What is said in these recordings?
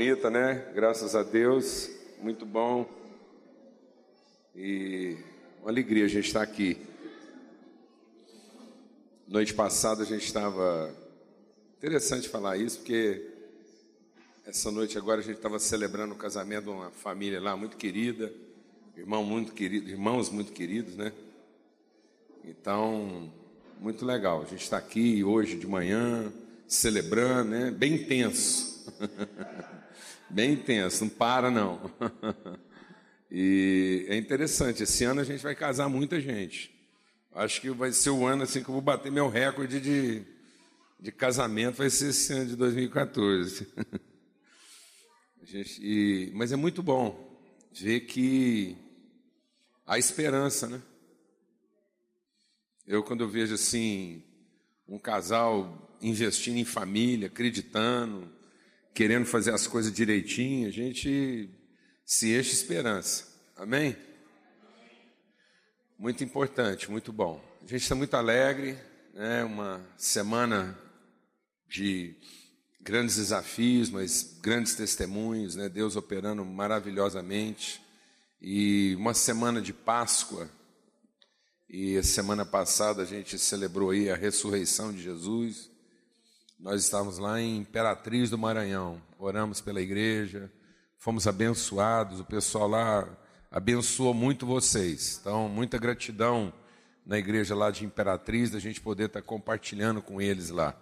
Bonita, né? Graças a Deus, muito bom. E uma alegria a gente estar aqui. Noite passada a gente estava. Interessante falar isso, porque essa noite agora a gente estava celebrando o casamento de uma família lá muito querida, irmão muito querido, irmãos muito queridos, né? Então, muito legal. A gente está aqui hoje de manhã, celebrando, né? Bem intenso. Bem intenso, não para não. E é interessante, esse ano a gente vai casar muita gente. Acho que vai ser o ano assim que eu vou bater meu recorde de, de casamento, vai ser esse ano de 2014. Gente, e, mas é muito bom ver que há esperança, né? Eu, quando eu vejo assim, um casal investindo em família, acreditando, querendo fazer as coisas direitinho, a gente se enche esperança. Amém? Muito importante, muito bom. A gente está muito alegre, né? Uma semana de grandes desafios, mas grandes testemunhos, né? Deus operando maravilhosamente. E uma semana de Páscoa, e a semana passada a gente celebrou aí a ressurreição de Jesus. Nós estávamos lá em Imperatriz do Maranhão, oramos pela igreja, fomos abençoados, o pessoal lá abençoou muito vocês. Então, muita gratidão na igreja lá de Imperatriz, da gente poder estar compartilhando com eles lá.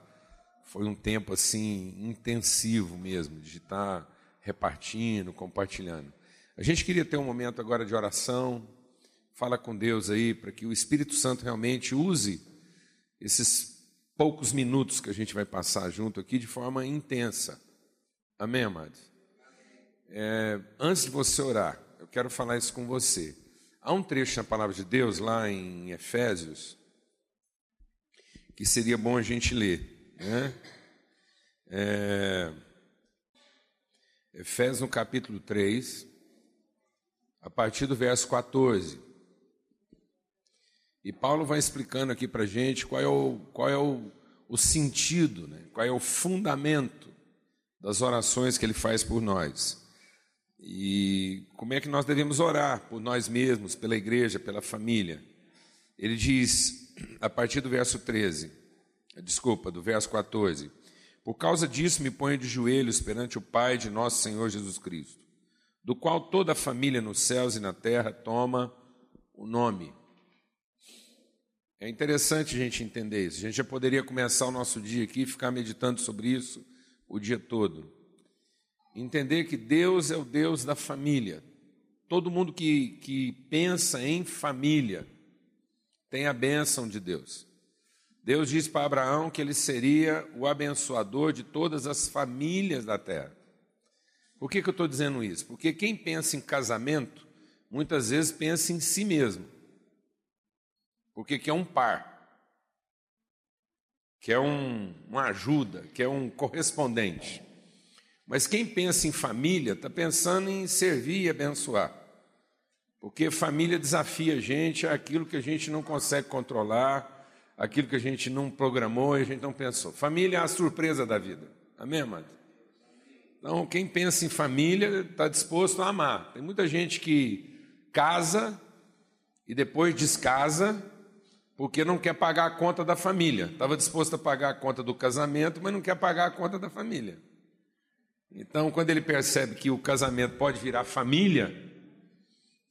Foi um tempo assim intensivo mesmo, de estar repartindo, compartilhando. A gente queria ter um momento agora de oração, Fala com Deus aí para que o Espírito Santo realmente use esses poucos minutos que a gente vai passar junto aqui de forma intensa. Amém, amados? É, antes de você orar, eu quero falar isso com você. Há um trecho na palavra de Deus lá em Efésios que seria bom a gente ler. Né? É, Efésios no capítulo 3, a partir do verso 14. E Paulo vai explicando aqui para a gente qual é, o, qual é o, o sentido, né? qual é o fundamento das orações que ele faz por nós. E como é que nós devemos orar por nós mesmos, pela igreja, pela família. Ele diz, a partir do verso 13, desculpa, do verso 14: Por causa disso me ponho de joelhos perante o Pai de nosso Senhor Jesus Cristo, do qual toda a família nos céus e na terra toma o nome é interessante a gente entender isso. A gente já poderia começar o nosso dia aqui e ficar meditando sobre isso o dia todo. Entender que Deus é o Deus da família. Todo mundo que, que pensa em família tem a bênção de Deus. Deus disse para Abraão que ele seria o abençoador de todas as famílias da terra. Por que, que eu estou dizendo isso? Porque quem pensa em casamento, muitas vezes pensa em si mesmo. Porque que é um par, que é um, uma ajuda, que é um correspondente. Mas quem pensa em família está pensando em servir e abençoar. Porque família desafia a gente àquilo que a gente não consegue controlar, aquilo que a gente não programou e a gente não pensou. Família é a surpresa da vida. Amém, amado? Então, quem pensa em família está disposto a amar. Tem muita gente que casa e depois descasa porque não quer pagar a conta da família. Estava disposto a pagar a conta do casamento, mas não quer pagar a conta da família. Então, quando ele percebe que o casamento pode virar família,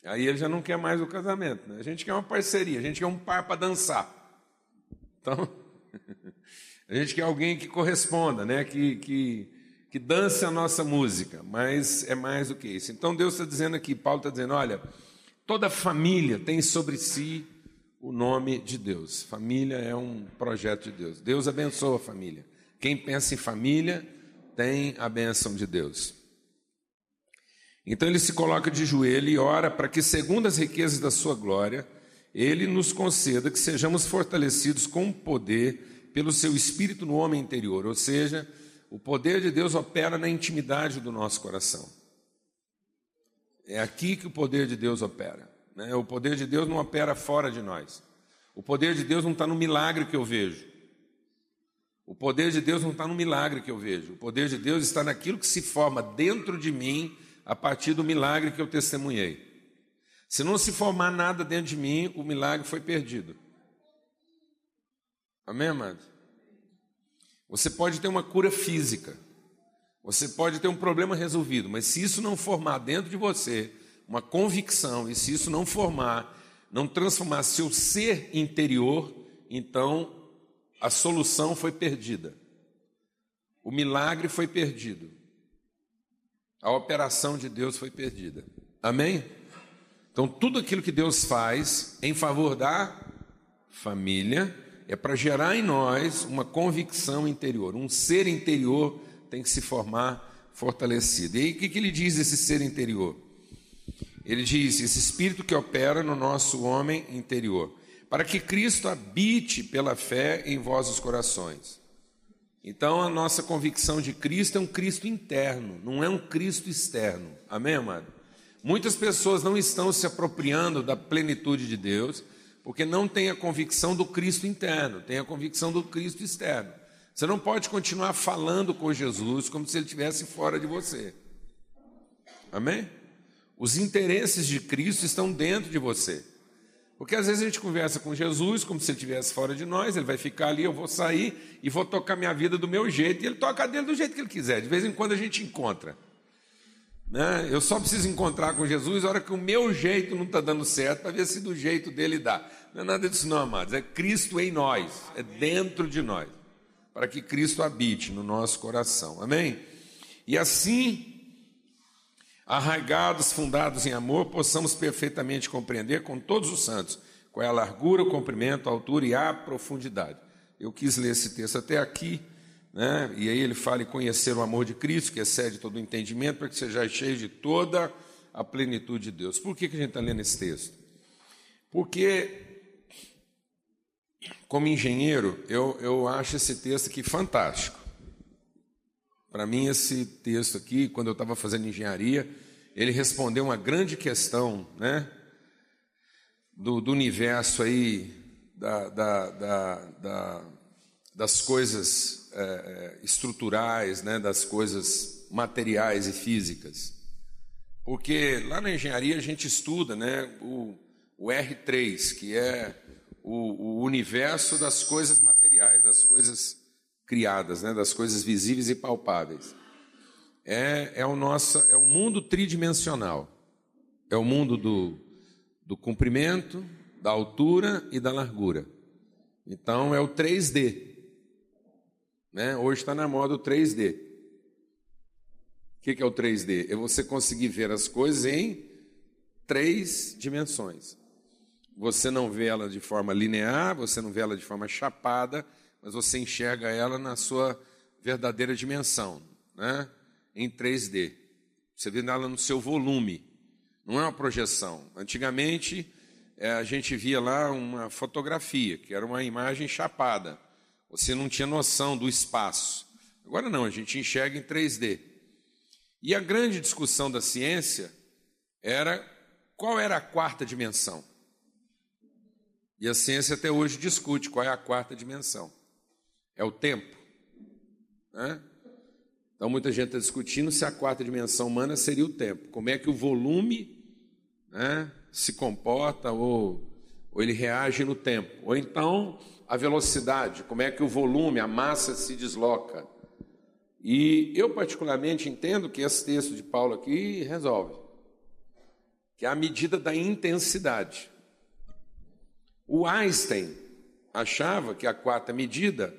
aí ele já não quer mais o casamento. Né? A gente quer uma parceria, a gente quer um par para dançar. Então, a gente quer alguém que corresponda, né? que, que, que dance a nossa música, mas é mais do que isso. Então, Deus está dizendo aqui, Paulo está dizendo: olha, toda família tem sobre si o nome de Deus. Família é um projeto de Deus. Deus abençoa a família. Quem pensa em família tem a benção de Deus. Então ele se coloca de joelho e ora para que, segundo as riquezas da sua glória, ele nos conceda que sejamos fortalecidos com poder pelo seu espírito no homem interior, ou seja, o poder de Deus opera na intimidade do nosso coração. É aqui que o poder de Deus opera. Né? O poder de Deus não opera fora de nós. O poder de Deus não está no milagre que eu vejo. O poder de Deus não está no milagre que eu vejo. O poder de Deus está naquilo que se forma dentro de mim a partir do milagre que eu testemunhei. Se não se formar nada dentro de mim, o milagre foi perdido. Amém, amado? Você pode ter uma cura física, você pode ter um problema resolvido, mas se isso não formar dentro de você uma convicção, e se isso não formar, não transformar seu ser interior, então a solução foi perdida. O milagre foi perdido. A operação de Deus foi perdida. Amém? Então, tudo aquilo que Deus faz em favor da família é para gerar em nós uma convicção interior. Um ser interior tem que se formar fortalecido. E aí, o que, ele diz esse ser interior? Ele diz: esse espírito que opera no nosso homem interior, para que Cristo habite pela fé em vossos corações. Então, a nossa convicção de Cristo é um Cristo interno, não é um Cristo externo. Amém, amado? Muitas pessoas não estão se apropriando da plenitude de Deus, porque não têm a convicção do Cristo interno, têm a convicção do Cristo externo. Você não pode continuar falando com Jesus como se ele estivesse fora de você. Amém? Os interesses de Cristo estão dentro de você. Porque às vezes a gente conversa com Jesus como se ele estivesse fora de nós, ele vai ficar ali, eu vou sair e vou tocar minha vida do meu jeito, e ele toca dele do jeito que ele quiser. De vez em quando a gente encontra. Né? Eu só preciso encontrar com Jesus na hora que o meu jeito não está dando certo, para ver se do jeito dele dá. Não é nada disso, não, amados. É Cristo em nós, é dentro de nós, para que Cristo habite no nosso coração. Amém? E assim, arraigados, fundados em amor, possamos perfeitamente compreender com todos os santos qual é a largura, o comprimento, a altura e a profundidade. Eu quis ler esse texto até aqui né? e aí ele fala em conhecer o amor de Cristo, que excede todo o entendimento, para que seja cheio de toda a plenitude de Deus. Por que, que a gente está lendo esse texto? Porque, como engenheiro, eu, eu acho esse texto aqui fantástico. Para mim, esse texto aqui, quando eu estava fazendo engenharia, ele respondeu uma grande questão né, do, do universo aí, da, da, da, da das coisas é, é, estruturais, né, das coisas materiais e físicas. Porque lá na engenharia a gente estuda né, o, o R3, que é o, o, universo das coisas materiais, das coisas criadas, né, das coisas visíveis e palpáveis. É, é, o nosso, é o mundo tridimensional. É o mundo do, do comprimento, da altura e da largura. Então é o 3D. Né? Hoje está na moda o 3D. O que, que é o 3D? É você conseguir ver as coisas em três dimensões. Você não vê ela de forma linear, você não vê ela de forma chapada, mas você enxerga ela na sua verdadeira dimensão, né? em 3D. Você vê ela no seu volume, não é uma projeção. Antigamente, é, a gente via lá uma fotografia, que era uma imagem chapada. Você não tinha noção do espaço. Agora não, a gente enxerga em 3D. E a grande discussão da ciência era qual era a quarta dimensão. E a ciência até hoje discute qual é a quarta dimensão. É o tempo. Né? Então muita gente está discutindo se a quarta dimensão humana seria o tempo. Como é que o volume né, se comporta ou, ou ele reage no tempo. Ou então a velocidade, como é que o volume, a massa se desloca. E eu particularmente entendo que esse texto de Paulo aqui resolve, que é a medida da intensidade. O Einstein achava que a quarta medida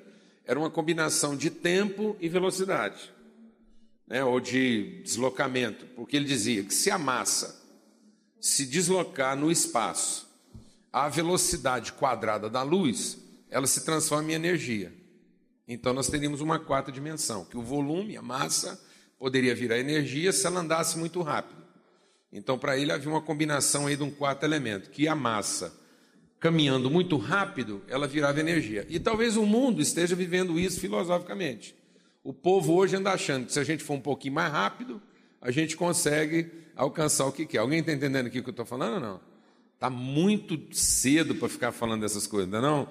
era uma combinação de tempo e velocidade, né, ou de deslocamento, porque ele dizia que se a massa se deslocar no espaço a velocidade quadrada da luz, ela se transforma em energia. Então nós teríamos uma quarta dimensão, que o volume, a massa, poderia virar energia se ela andasse muito rápido. Então para ele havia uma combinação aí de um quarto elemento, que a massa caminhando muito rápido, ela virava energia. E talvez o mundo esteja vivendo isso filosoficamente. O povo hoje anda achando que se a gente for um pouquinho mais rápido, a gente consegue alcançar o que quer. Alguém está entendendo aqui o que eu estou falando ou não? Está muito cedo para ficar falando dessas coisas, não é não?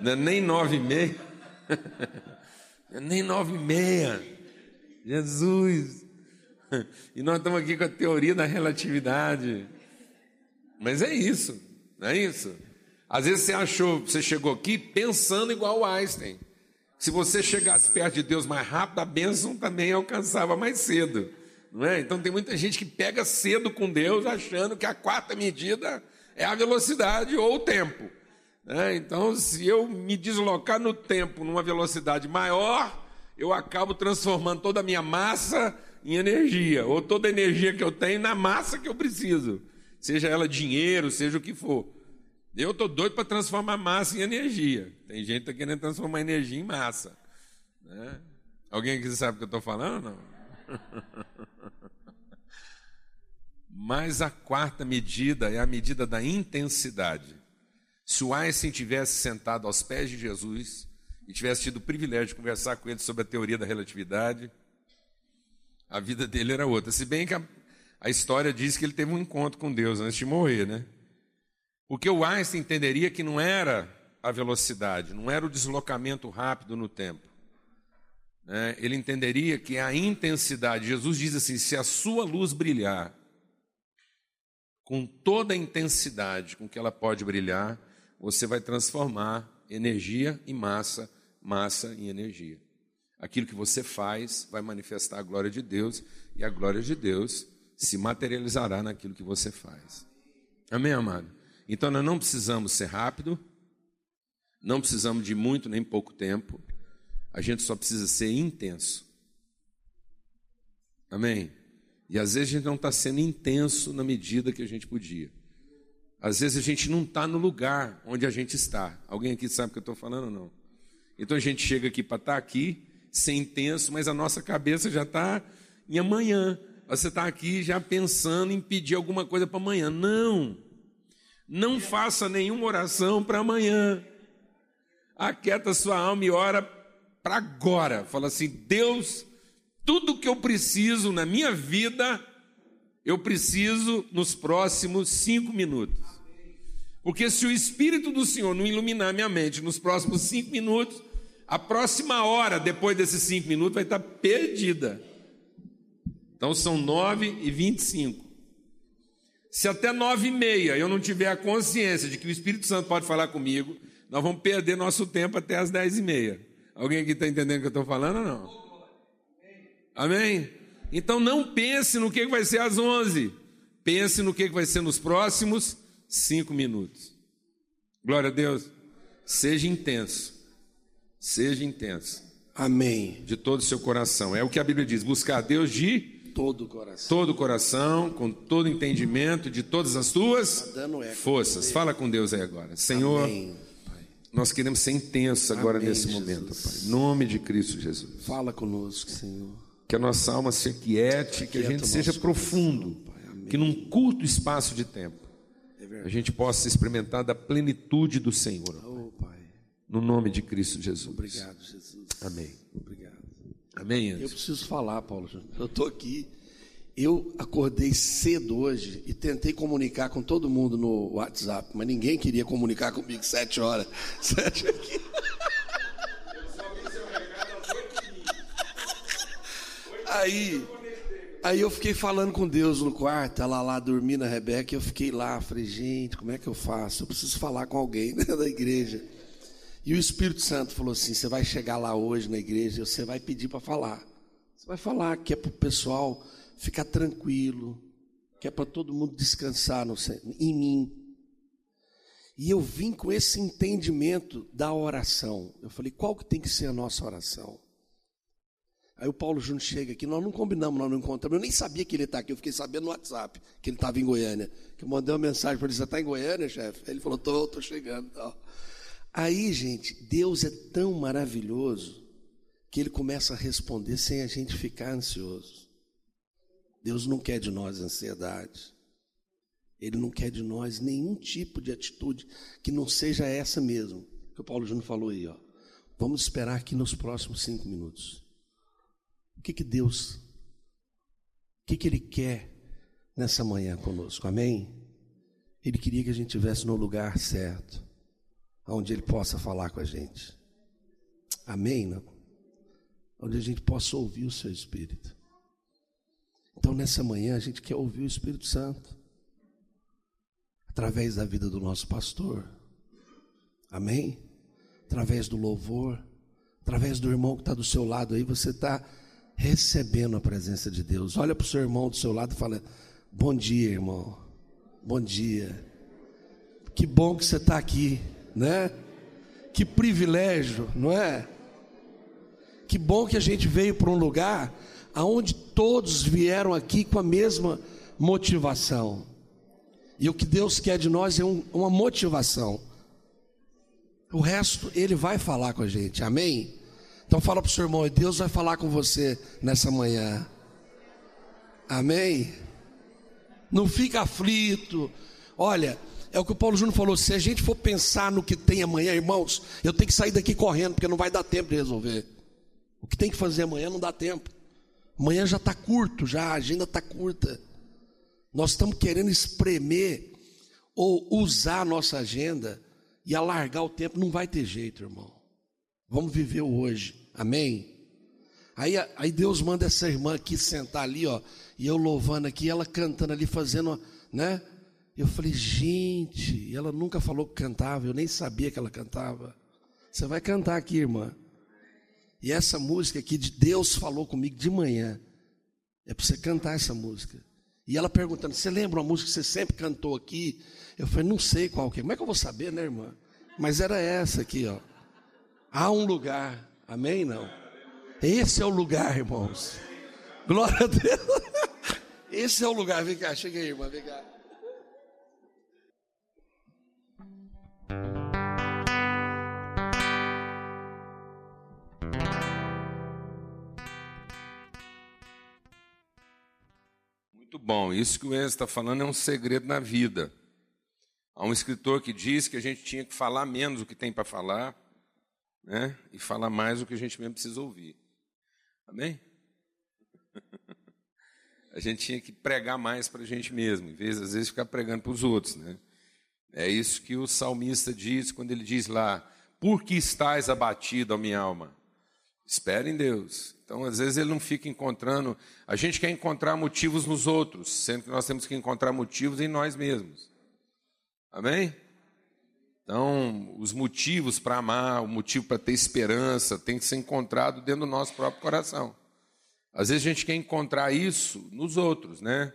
não é nem nove e meia. Nem nove e meia. Jesus. E nós estamos aqui com a teoria da relatividade. Mas é isso, não é isso? Às vezes você achou, você chegou aqui pensando igual o Einstein. Se você chegasse perto de Deus mais rápido, a bênção também alcançava mais cedo. Não é? Então tem muita gente que pega cedo com Deus achando que a quarta medida é a velocidade ou o tempo. Né? Então, se eu me deslocar no tempo numa velocidade maior, eu acabo transformando toda a minha massa em energia, ou toda a energia que eu tenho na massa que eu preciso, seja ela dinheiro, seja o que for. Eu estou doido para transformar massa em energia. Tem gente que está querendo transformar energia em massa. Né? Alguém aqui sabe o que eu estou falando? Não. Mas a quarta medida é a medida da intensidade. Se o Einstein tivesse sentado aos pés de Jesus e tivesse tido o privilégio de conversar com ele sobre a teoria da relatividade, a vida dele era outra. Se bem que a, a história diz que ele teve um encontro com Deus antes de morrer, né? Porque o Einstein entenderia que não era a velocidade, não era o deslocamento rápido no tempo. Né? Ele entenderia que a intensidade, Jesus diz assim: se a sua luz brilhar com toda a intensidade com que ela pode brilhar, você vai transformar energia em massa, massa em energia. Aquilo que você faz vai manifestar a glória de Deus e a glória de Deus se materializará naquilo que você faz. Amém, amado? Então nós não precisamos ser rápido, não precisamos de muito nem pouco tempo, a gente só precisa ser intenso. Amém? E às vezes a gente não está sendo intenso na medida que a gente podia. Às vezes a gente não está no lugar onde a gente está. Alguém aqui sabe o que eu estou falando ou não? Então a gente chega aqui para estar tá aqui, ser intenso, mas a nossa cabeça já está em amanhã. Você está aqui já pensando em pedir alguma coisa para amanhã. Não. Não faça nenhuma oração para amanhã. Aquieta sua alma e ora para agora. Fala assim: Deus, tudo que eu preciso na minha vida, eu preciso nos próximos cinco minutos. Porque se o Espírito do Senhor não iluminar minha mente nos próximos cinco minutos, a próxima hora depois desses cinco minutos vai estar perdida. Então são nove e vinte e cinco. Se até nove e meia eu não tiver a consciência de que o Espírito Santo pode falar comigo, nós vamos perder nosso tempo até as dez e meia. Alguém aqui está entendendo o que eu estou falando ou não? Amém? Então não pense no que vai ser às onze. Pense no que vai ser nos próximos cinco minutos. Glória a Deus. Seja intenso. Seja intenso. Amém. De todo o seu coração. É o que a Bíblia diz: buscar a Deus de todo o coração. Todo o coração, com todo entendimento de todas as tuas tá forças. Fala com Deus aí agora. Senhor, Amém, nós queremos ser intensos agora Amém, nesse Jesus. momento, Pai. Em nome de Cristo Jesus. Fala conosco, Senhor. Que a nossa alma se aquiete, que a gente seja profundo, coração, que num curto espaço de tempo a gente possa experimentar da plenitude do Senhor. Oh. No nome de Cristo Jesus. Obrigado, Jesus. Amém. Amém. Eu preciso falar, Paulo. Eu estou aqui. Eu acordei cedo hoje e tentei comunicar com todo mundo no WhatsApp, mas ninguém queria comunicar comigo sete horas. Sete aqui. Aí Aí eu fiquei falando com Deus no quarto, ela lá dormindo, a Rebeca, e eu fiquei lá, falei, gente, como é que eu faço? Eu preciso falar com alguém né, da igreja. E o Espírito Santo falou assim: você vai chegar lá hoje na igreja você vai pedir para falar. Você vai falar que é para o pessoal ficar tranquilo, que é para todo mundo descansar no, em mim. E eu vim com esse entendimento da oração. Eu falei, qual que tem que ser a nossa oração? Aí o Paulo Júnior chega aqui, nós não combinamos, nós não encontramos. Eu nem sabia que ele está aqui, eu fiquei sabendo no WhatsApp que ele estava em Goiânia. Que eu mandei uma mensagem para ele: Você está em Goiânia, chefe? Ele falou: Estou, chegando. Aí, gente, Deus é tão maravilhoso que ele começa a responder sem a gente ficar ansioso. Deus não quer de nós ansiedade. Ele não quer de nós nenhum tipo de atitude que não seja essa mesmo, que o Paulo Júnior falou aí. Ó. Vamos esperar aqui nos próximos cinco minutos. O que, que Deus, o que, que Ele quer nessa manhã conosco? Amém? Ele queria que a gente estivesse no lugar certo, onde Ele possa falar com a gente. Amém? Não? onde a gente possa ouvir o seu Espírito. Então, nessa manhã, a gente quer ouvir o Espírito Santo, através da vida do nosso pastor, amém? Através do louvor, através do irmão que está do seu lado aí, você está recebendo a presença de Deus. Olha para o seu irmão do seu lado e fala: Bom dia, irmão. Bom dia. Que bom que você está aqui, né? Que privilégio, não é? Que bom que a gente veio para um lugar aonde todos vieram aqui com a mesma motivação. E o que Deus quer de nós é um, uma motivação. O resto ele vai falar com a gente. Amém? Então fala para o seu irmão, Deus vai falar com você nessa manhã. Amém? Não fica aflito. Olha, é o que o Paulo Júnior falou: se a gente for pensar no que tem amanhã, irmãos, eu tenho que sair daqui correndo, porque não vai dar tempo de resolver. O que tem que fazer amanhã não dá tempo. Amanhã já está curto, já a agenda está curta. Nós estamos querendo espremer ou usar a nossa agenda e alargar o tempo. Não vai ter jeito, irmão. Vamos viver o hoje. Amém? Aí, aí Deus manda essa irmã aqui sentar ali, ó, e eu louvando aqui, ela cantando ali, fazendo, né? Eu falei, gente, ela nunca falou que cantava, eu nem sabia que ela cantava. Você vai cantar aqui, irmã. E essa música aqui de Deus falou comigo de manhã. É para você cantar essa música. E ela perguntando: Você lembra uma música que você sempre cantou aqui? Eu falei: Não sei qual que é. Como é que eu vou saber, né, irmã? Mas era essa aqui, ó. Há um lugar. Amém? Não. Esse é o lugar, irmãos. Glória a Deus. Esse é o lugar. Vem cá, chega aí, irmã. Vem cá. Muito bom. Isso que o Enzo está falando é um segredo na vida. Há um escritor que diz que a gente tinha que falar menos o que tem para falar, né? E falar mais o que a gente mesmo precisa ouvir. Amém? A gente tinha que pregar mais para a gente mesmo, em vez, às vezes, ficar pregando para os outros, né? É isso que o salmista diz quando ele diz lá: Por que estás abatido, ó minha alma? Espere em Deus. Então, às vezes, ele não fica encontrando. A gente quer encontrar motivos nos outros, sendo que nós temos que encontrar motivos em nós mesmos. Amém? Então, os motivos para amar, o motivo para ter esperança, tem que ser encontrado dentro do nosso próprio coração. Às vezes a gente quer encontrar isso nos outros, né?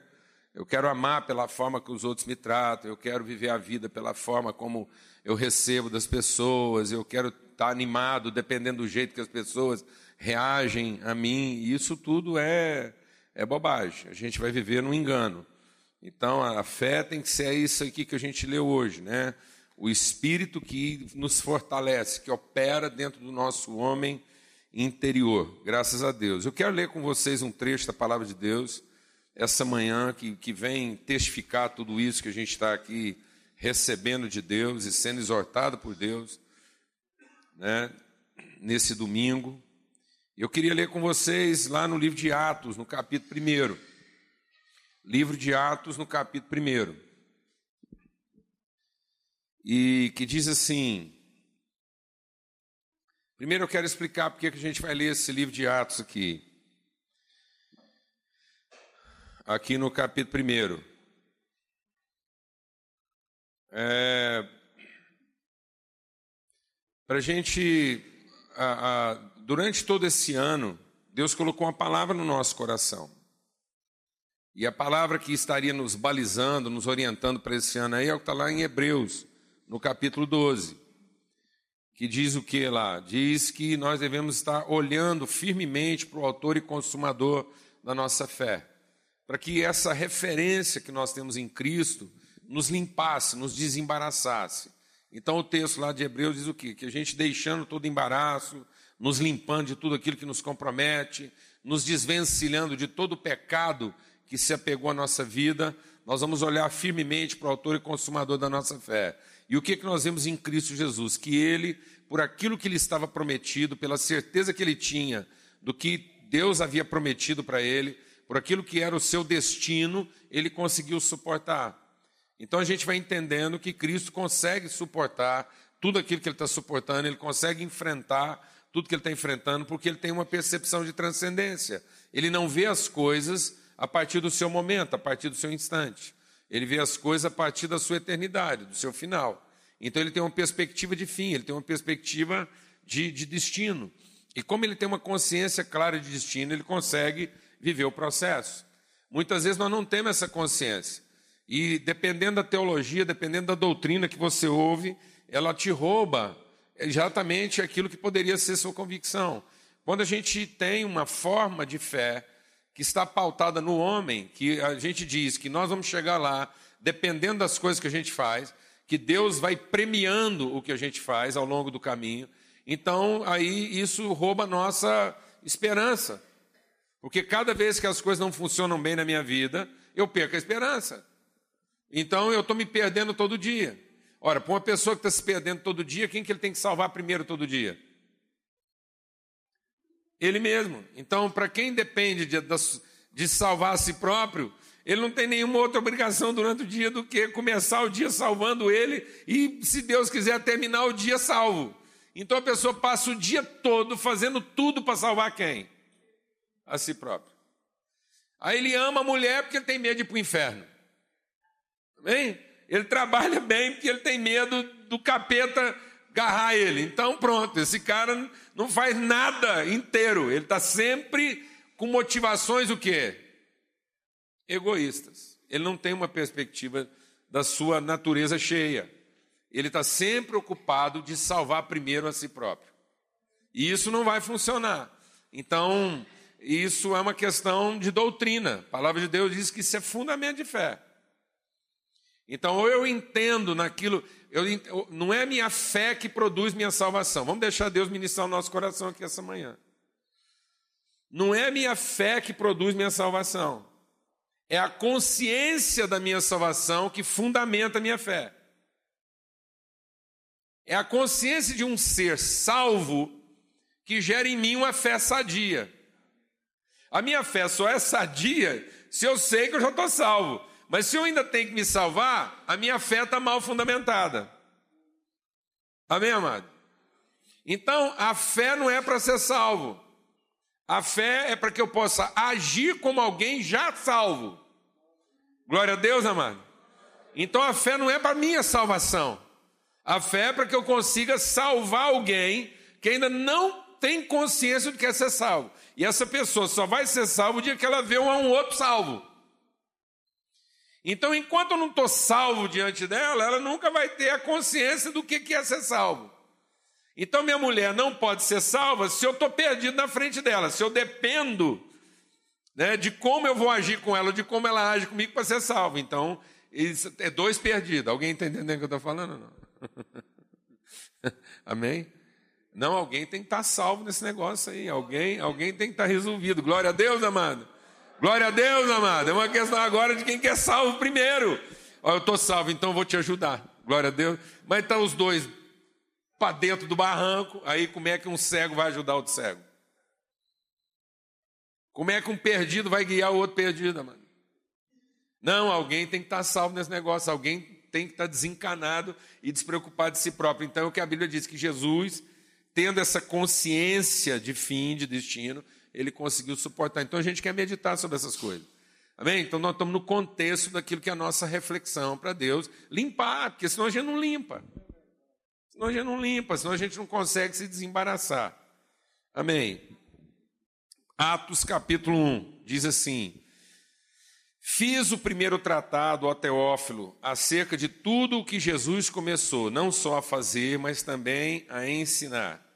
Eu quero amar pela forma que os outros me tratam, eu quero viver a vida pela forma como eu recebo das pessoas, eu quero estar animado dependendo do jeito que as pessoas reagem a mim. Isso tudo é, é bobagem. A gente vai viver num engano. Então a fé tem que ser isso aqui que a gente leu hoje, né? o Espírito que nos fortalece, que opera dentro do nosso homem interior, graças a Deus. Eu quero ler com vocês um trecho da palavra de Deus, essa manhã, que, que vem testificar tudo isso que a gente está aqui recebendo de Deus e sendo exortado por Deus, né, nesse domingo. Eu queria ler com vocês lá no livro de Atos, no capítulo 1. Livro de Atos, no capítulo 1 e que diz assim. Primeiro eu quero explicar porque que a gente vai ler esse livro de Atos aqui. Aqui no capítulo 1. É, Para a gente, durante todo esse ano, Deus colocou uma palavra no nosso coração. E a palavra que estaria nos balizando, nos orientando para esse ano aí é o que está lá em Hebreus, no capítulo 12, que diz o que lá? Diz que nós devemos estar olhando firmemente para o autor e consumador da nossa fé, para que essa referência que nós temos em Cristo nos limpasse, nos desembaraçasse. Então o texto lá de Hebreus diz o quê? Que a gente deixando todo embaraço, nos limpando de tudo aquilo que nos compromete, nos desvencilhando de todo o pecado que se apegou à nossa vida, nós vamos olhar firmemente para o autor e consumador da nossa fé. E o que, que nós vemos em Cristo Jesus? Que ele, por aquilo que lhe estava prometido, pela certeza que ele tinha do que Deus havia prometido para ele, por aquilo que era o seu destino, ele conseguiu suportar. Então a gente vai entendendo que Cristo consegue suportar tudo aquilo que ele está suportando, ele consegue enfrentar tudo que ele está enfrentando, porque ele tem uma percepção de transcendência. Ele não vê as coisas a partir do seu momento, a partir do seu instante. Ele vê as coisas a partir da sua eternidade, do seu final. Então ele tem uma perspectiva de fim, ele tem uma perspectiva de, de destino. E como ele tem uma consciência clara de destino, ele consegue viver o processo. Muitas vezes nós não temos essa consciência. E dependendo da teologia, dependendo da doutrina que você ouve, ela te rouba exatamente aquilo que poderia ser sua convicção. Quando a gente tem uma forma de fé que está pautada no homem, que a gente diz que nós vamos chegar lá, dependendo das coisas que a gente faz, que Deus vai premiando o que a gente faz ao longo do caminho, então aí isso rouba a nossa esperança. Porque cada vez que as coisas não funcionam bem na minha vida, eu perco a esperança. Então eu estou me perdendo todo dia. Ora, para uma pessoa que está se perdendo todo dia, quem que ele tem que salvar primeiro todo dia? Ele mesmo. Então, para quem depende de, de salvar a si próprio, ele não tem nenhuma outra obrigação durante o dia do que começar o dia salvando ele e, se Deus quiser, terminar o dia salvo. Então a pessoa passa o dia todo fazendo tudo para salvar quem? A si próprio. Aí ele ama a mulher porque ele tem medo de ir para o inferno. Amém? Ele trabalha bem porque ele tem medo do capeta agarrar ele. Então, pronto, esse cara não faz nada inteiro. Ele está sempre com motivações o quê? Egoístas. Ele não tem uma perspectiva da sua natureza cheia. Ele está sempre ocupado de salvar primeiro a si próprio. E isso não vai funcionar. Então, isso é uma questão de doutrina. A palavra de Deus diz que isso é fundamento de fé. Então, ou eu entendo naquilo, eu, não é minha fé que produz minha salvação. Vamos deixar Deus ministrar o nosso coração aqui essa manhã. Não é minha fé que produz minha salvação. É a consciência da minha salvação que fundamenta a minha fé. É a consciência de um ser salvo que gera em mim uma fé sadia. A minha fé só é sadia se eu sei que eu já estou salvo. Mas se eu ainda tenho que me salvar, a minha fé está mal fundamentada. Amém, amado? Então, a fé não é para ser salvo. A fé é para que eu possa agir como alguém já salvo. Glória a Deus, amado. Então, a fé não é para minha salvação. A fé é para que eu consiga salvar alguém que ainda não tem consciência do que é ser salvo. E essa pessoa só vai ser salvo o dia que ela vê um, outro salvo. Então, enquanto eu não estou salvo diante dela, ela nunca vai ter a consciência do que é ser salvo. Então, minha mulher não pode ser salva se eu estou perdido na frente dela, se eu dependo né, de como eu vou agir com ela, de como ela age comigo para ser salvo. Então, é dois perdidos. Alguém está entendendo o que eu estou falando? Não? Amém? Não, alguém tem que estar tá salvo nesse negócio aí. Alguém, alguém tem que estar tá resolvido. Glória a Deus, amado. Glória a Deus, amado. É uma questão agora de quem quer salvo primeiro. Ó, eu estou salvo, então vou te ajudar. Glória a Deus. Mas estão os dois para dentro do barranco. Aí como é que um cego vai ajudar outro cego? Como é que um perdido vai guiar o outro perdido, amado? Não, alguém tem que estar tá salvo nesse negócio. Alguém tem que estar tá desencanado e despreocupado de si próprio. Então é o que a Bíblia diz: que Jesus, tendo essa consciência de fim, de destino, ele conseguiu suportar. Então a gente quer meditar sobre essas coisas. Amém? Então nós estamos no contexto daquilo que é a nossa reflexão para Deus limpar, porque senão a gente não limpa. Senão a gente não limpa, senão a gente não consegue se desembaraçar. Amém? Atos capítulo 1 diz assim: Fiz o primeiro tratado, ó Teófilo, acerca de tudo o que Jesus começou, não só a fazer, mas também a ensinar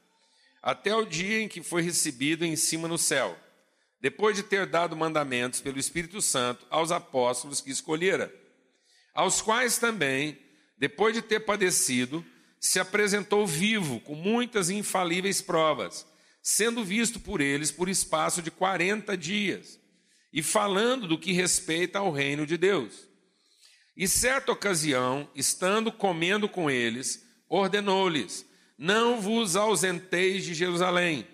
até o dia em que foi recebido em cima no céu, depois de ter dado mandamentos pelo Espírito Santo aos apóstolos que escolhera, aos quais também, depois de ter padecido, se apresentou vivo com muitas infalíveis provas, sendo visto por eles por espaço de quarenta dias, e falando do que respeita ao reino de Deus. E certa ocasião, estando comendo com eles, ordenou-lhes: não vos ausenteis de Jerusalém,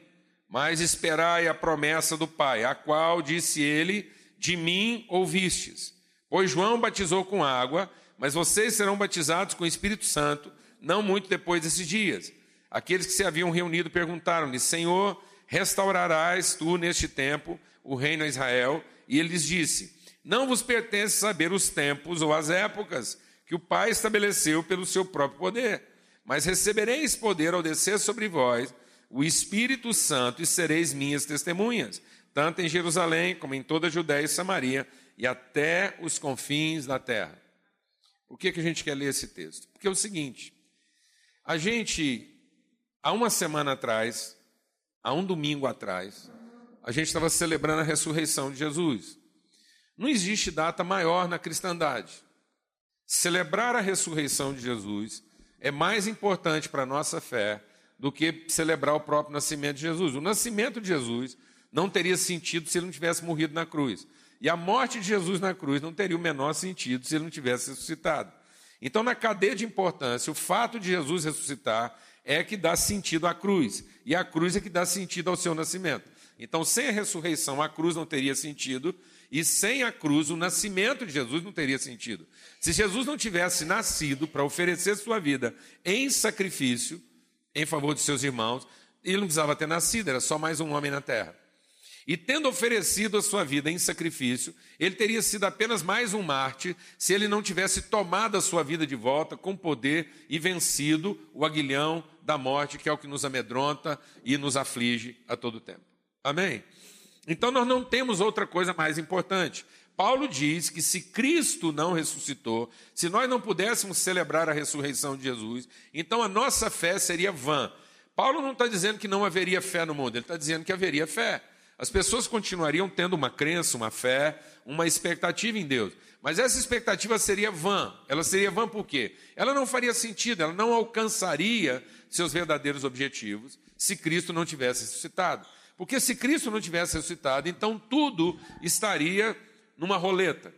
mas esperai a promessa do Pai, a qual disse ele: De mim ouvistes. Pois João batizou com água, mas vocês serão batizados com o Espírito Santo, não muito depois desses dias. aqueles que se haviam reunido perguntaram-lhe: Senhor, restaurarás tu neste tempo o reino a Israel? E ele lhes disse: Não vos pertence saber os tempos ou as épocas que o Pai estabeleceu pelo seu próprio poder, mas recebereis poder ao descer sobre vós o Espírito Santo e sereis minhas testemunhas, tanto em Jerusalém como em toda a Judéia e Samaria e até os confins da terra. Por que, que a gente quer ler esse texto? Porque é o seguinte: a gente, há uma semana atrás, há um domingo atrás, a gente estava celebrando a ressurreição de Jesus. Não existe data maior na cristandade. Celebrar a ressurreição de Jesus é mais importante para a nossa fé do que celebrar o próprio nascimento de Jesus. O nascimento de Jesus não teria sentido se ele não tivesse morrido na cruz. E a morte de Jesus na cruz não teria o menor sentido se ele não tivesse ressuscitado. Então, na cadeia de importância, o fato de Jesus ressuscitar é que dá sentido à cruz, e a cruz é que dá sentido ao seu nascimento. Então, sem a ressurreição, a cruz não teria sentido, e sem a cruz, o nascimento de Jesus não teria sentido. Se Jesus não tivesse nascido para oferecer sua vida em sacrifício em favor de seus irmãos, ele não precisava ter nascido, era só mais um homem na terra. E tendo oferecido a sua vida em sacrifício, ele teria sido apenas mais um mártir se ele não tivesse tomado a sua vida de volta com poder e vencido o aguilhão da morte, que é o que nos amedronta e nos aflige a todo tempo. Amém? Então nós não temos outra coisa mais importante. Paulo diz que se Cristo não ressuscitou, se nós não pudéssemos celebrar a ressurreição de Jesus, então a nossa fé seria vã. Paulo não está dizendo que não haveria fé no mundo, ele está dizendo que haveria fé as pessoas continuariam tendo uma crença, uma fé, uma expectativa em Deus. Mas essa expectativa seria vã. Ela seria vã por quê? Ela não faria sentido, ela não alcançaria seus verdadeiros objetivos se Cristo não tivesse ressuscitado. Porque se Cristo não tivesse ressuscitado, então tudo estaria numa roleta.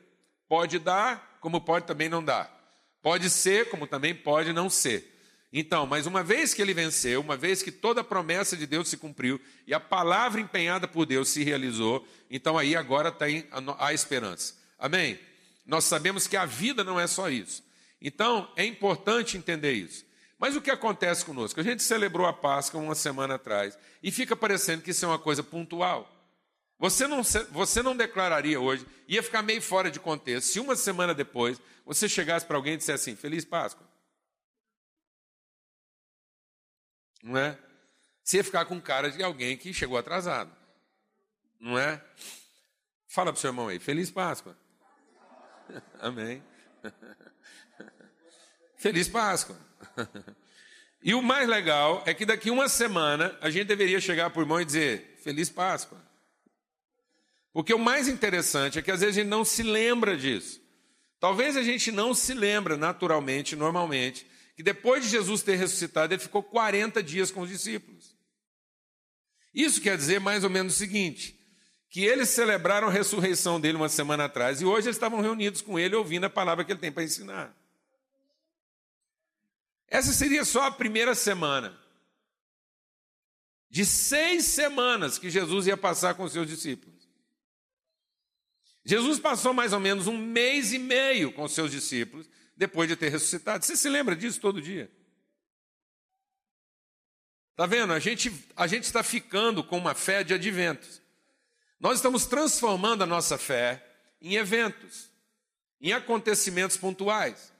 Pode dar, como pode também não dar. Pode ser, como também pode não ser. Então, mas uma vez que ele venceu, uma vez que toda a promessa de Deus se cumpriu e a palavra empenhada por Deus se realizou, então aí agora tem a, a esperança. Amém? Nós sabemos que a vida não é só isso. Então, é importante entender isso. Mas o que acontece conosco? A gente celebrou a Páscoa uma semana atrás e fica parecendo que isso é uma coisa pontual. Você não, você não declararia hoje, ia ficar meio fora de contexto, se uma semana depois você chegasse para alguém e dissesse assim: Feliz Páscoa. Não é? Você ia ficar com cara de alguém que chegou atrasado. Não é? Fala para o seu irmão aí, Feliz Páscoa. Amém. Feliz Páscoa. E o mais legal é que daqui uma semana a gente deveria chegar para o irmão e dizer Feliz Páscoa. Porque o mais interessante é que às vezes a gente não se lembra disso. Talvez a gente não se lembra naturalmente, normalmente, que depois de Jesus ter ressuscitado, ele ficou 40 dias com os discípulos. Isso quer dizer mais ou menos o seguinte: que eles celebraram a ressurreição dele uma semana atrás e hoje eles estavam reunidos com ele ouvindo a palavra que ele tem para ensinar. Essa seria só a primeira semana. De seis semanas que Jesus ia passar com seus discípulos. Jesus passou mais ou menos um mês e meio com seus discípulos depois de ter ressuscitado. Você se lembra disso todo dia? Está vendo? A gente, a gente está ficando com uma fé de adventos. Nós estamos transformando a nossa fé em eventos, em acontecimentos pontuais.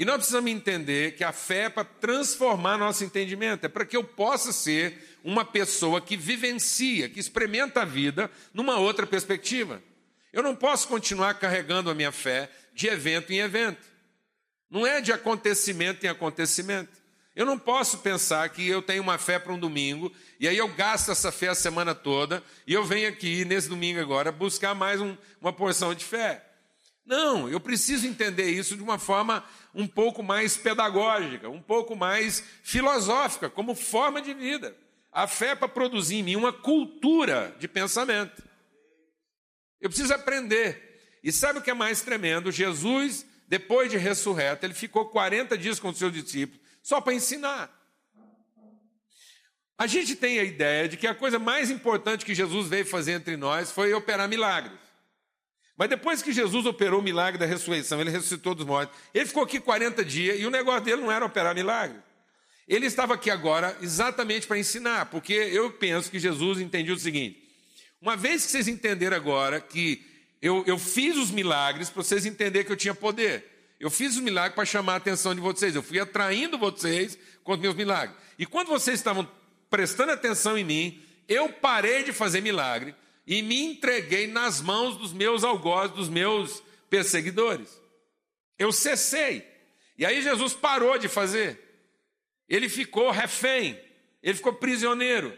E nós precisamos entender que a fé é para transformar nosso entendimento, é para que eu possa ser uma pessoa que vivencia, que experimenta a vida numa outra perspectiva. Eu não posso continuar carregando a minha fé de evento em evento. Não é de acontecimento em acontecimento. Eu não posso pensar que eu tenho uma fé para um domingo e aí eu gasto essa fé a semana toda e eu venho aqui nesse domingo agora buscar mais um, uma porção de fé. Não, eu preciso entender isso de uma forma um pouco mais pedagógica, um pouco mais filosófica, como forma de vida. A fé é para produzir em mim uma cultura de pensamento. Eu preciso aprender e sabe o que é mais tremendo? Jesus, depois de ressurreto, ele ficou 40 dias com os seus discípulos só para ensinar. A gente tem a ideia de que a coisa mais importante que Jesus veio fazer entre nós foi operar milagres. Mas depois que Jesus operou o milagre da ressurreição, ele ressuscitou dos mortos, ele ficou aqui 40 dias e o negócio dele não era operar milagres. Ele estava aqui agora exatamente para ensinar, porque eu penso que Jesus entendia o seguinte: uma vez que vocês entenderam agora que eu, eu fiz os milagres para vocês entenderem que eu tinha poder. Eu fiz os milagres para chamar a atenção de vocês. Eu fui atraindo vocês com os meus milagres. E quando vocês estavam prestando atenção em mim, eu parei de fazer milagre e me entreguei nas mãos dos meus algozes, dos meus perseguidores. Eu cessei. E aí Jesus parou de fazer. Ele ficou refém, ele ficou prisioneiro.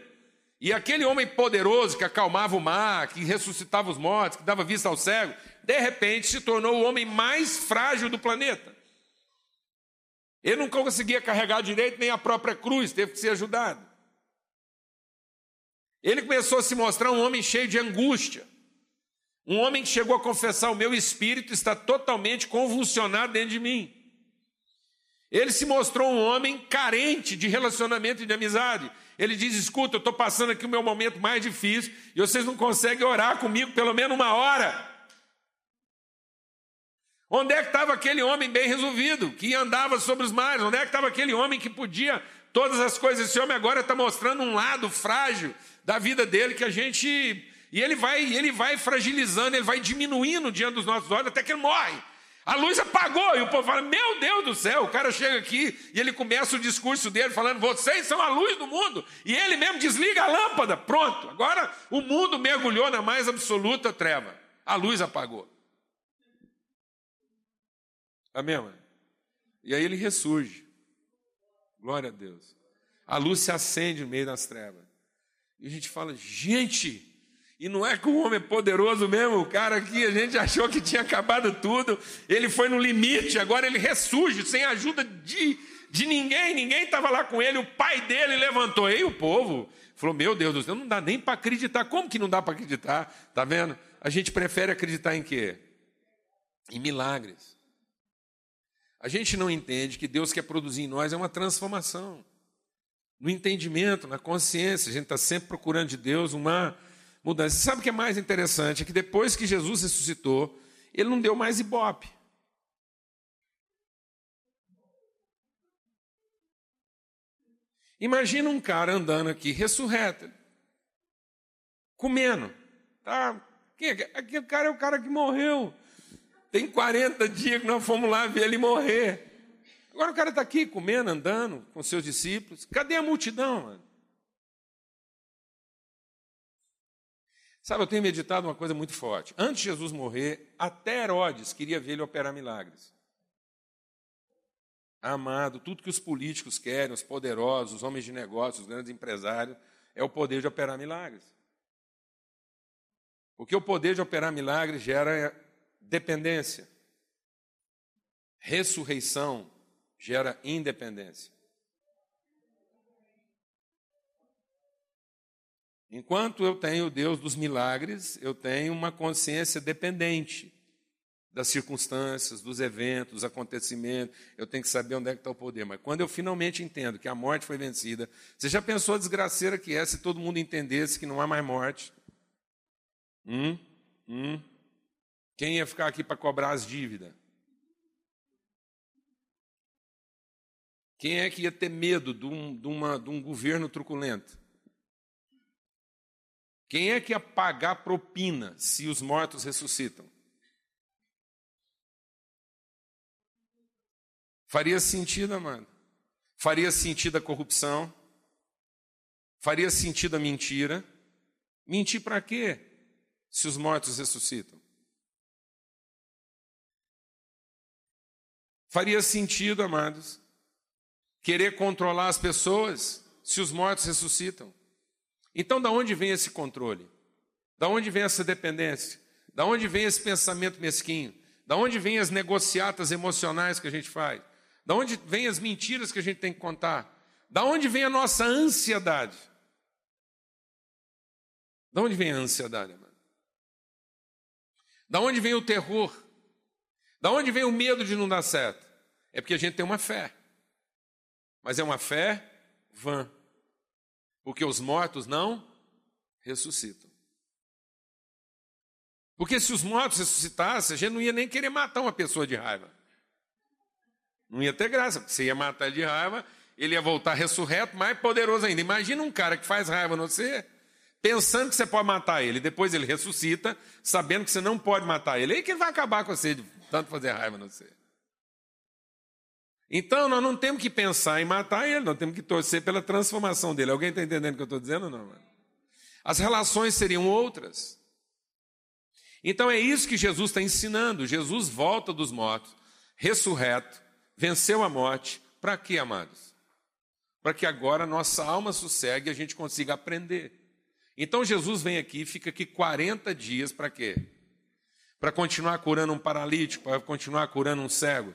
E aquele homem poderoso que acalmava o mar, que ressuscitava os mortos, que dava vista ao cego, de repente se tornou o homem mais frágil do planeta. Ele não conseguia carregar direito nem a própria cruz, teve que ser ajudado. Ele começou a se mostrar um homem cheio de angústia. Um homem que chegou a confessar: o meu espírito está totalmente convulsionado dentro de mim. Ele se mostrou um homem carente de relacionamento e de amizade. Ele diz: Escuta, eu estou passando aqui o meu momento mais difícil e vocês não conseguem orar comigo pelo menos uma hora. Onde é que estava aquele homem bem resolvido, que andava sobre os mares? Onde é que estava aquele homem que podia todas as coisas? Esse homem agora está mostrando um lado frágil da vida dele que a gente. E ele vai, ele vai fragilizando, ele vai diminuindo diante dos nossos olhos até que ele morre. A luz apagou e o povo fala: Meu Deus do céu, o cara chega aqui e ele começa o discurso dele falando: Vocês são a luz do mundo. E ele mesmo desliga a lâmpada. Pronto, agora o mundo mergulhou na mais absoluta treva. A luz apagou. Amém, mãe? E aí ele ressurge. Glória a Deus. A luz se acende no meio das trevas. E a gente fala, gente, e não é que o homem é poderoso mesmo, o cara aqui, a gente achou que tinha acabado tudo, ele foi no limite, agora ele ressurge sem ajuda de, de ninguém, ninguém estava lá com ele, o pai dele levantou, e o povo falou: Meu Deus do céu, não dá nem para acreditar. Como que não dá para acreditar? Tá vendo? A gente prefere acreditar em quê? Em milagres. A gente não entende que Deus quer produzir em nós é uma transformação. No entendimento, na consciência, a gente está sempre procurando de Deus uma mudança. Sabe o que é mais interessante? É que depois que Jesus ressuscitou, ele não deu mais ibope. Imagina um cara andando aqui, ressurreto, comendo. Tá? Aquele cara é o cara que morreu. Tem 40 dias que nós fomos lá ver ele morrer. Agora o cara está aqui comendo, andando com seus discípulos. Cadê a multidão, mano? Sabe, eu tenho meditado uma coisa muito forte. Antes de Jesus morrer, até Herodes queria ver ele operar milagres. Amado, tudo que os políticos querem, os poderosos, os homens de negócios, os grandes empresários, é o poder de operar milagres. Porque o poder de operar milagres gera dependência. Ressurreição gera independência. Enquanto eu tenho o Deus dos milagres, eu tenho uma consciência dependente das circunstâncias, dos eventos, dos acontecimentos. Eu tenho que saber onde é que está o poder. Mas quando eu finalmente entendo que a morte foi vencida, você já pensou a desgraceira que é se todo mundo entendesse que não há mais morte? Hum? Hum? Quem ia ficar aqui para cobrar as dívidas? Quem é que ia ter medo de um, de, uma, de um governo truculento? Quem é que ia pagar propina se os mortos ressuscitam? Faria sentido, amado? Faria sentido a corrupção? Faria sentido a mentira? Mentir para quê? Se os mortos ressuscitam? Faria sentido, amados, querer controlar as pessoas se os mortos ressuscitam. Então, da onde vem esse controle? Da onde vem essa dependência? Da onde vem esse pensamento mesquinho? Da onde vem as negociatas emocionais que a gente faz? Da onde vem as mentiras que a gente tem que contar? Da onde vem a nossa ansiedade? Da onde vem a ansiedade, amado? Da onde vem o terror? Da onde vem o medo de não dar certo? É porque a gente tem uma fé. Mas é uma fé vã. Porque os mortos não ressuscitam. Porque se os mortos ressuscitassem, a gente não ia nem querer matar uma pessoa de raiva. Não ia ter graça, porque você ia matar de raiva, ele ia voltar ressurreto, mais poderoso ainda. Imagina um cara que faz raiva no você, pensando que você pode matar ele, depois ele ressuscita, sabendo que você não pode matar ele. Aí que ele vai acabar com você de tanto fazer raiva no você. Então, nós não temos que pensar em matar ele, nós temos que torcer pela transformação dele. Alguém está entendendo o que eu estou dizendo ou não? As relações seriam outras. Então, é isso que Jesus está ensinando. Jesus volta dos mortos, ressurreto, venceu a morte. Para quê, amados? Para que agora nossa alma sossegue e a gente consiga aprender. Então, Jesus vem aqui, fica aqui 40 dias para quê? Para continuar curando um paralítico, para continuar curando um cego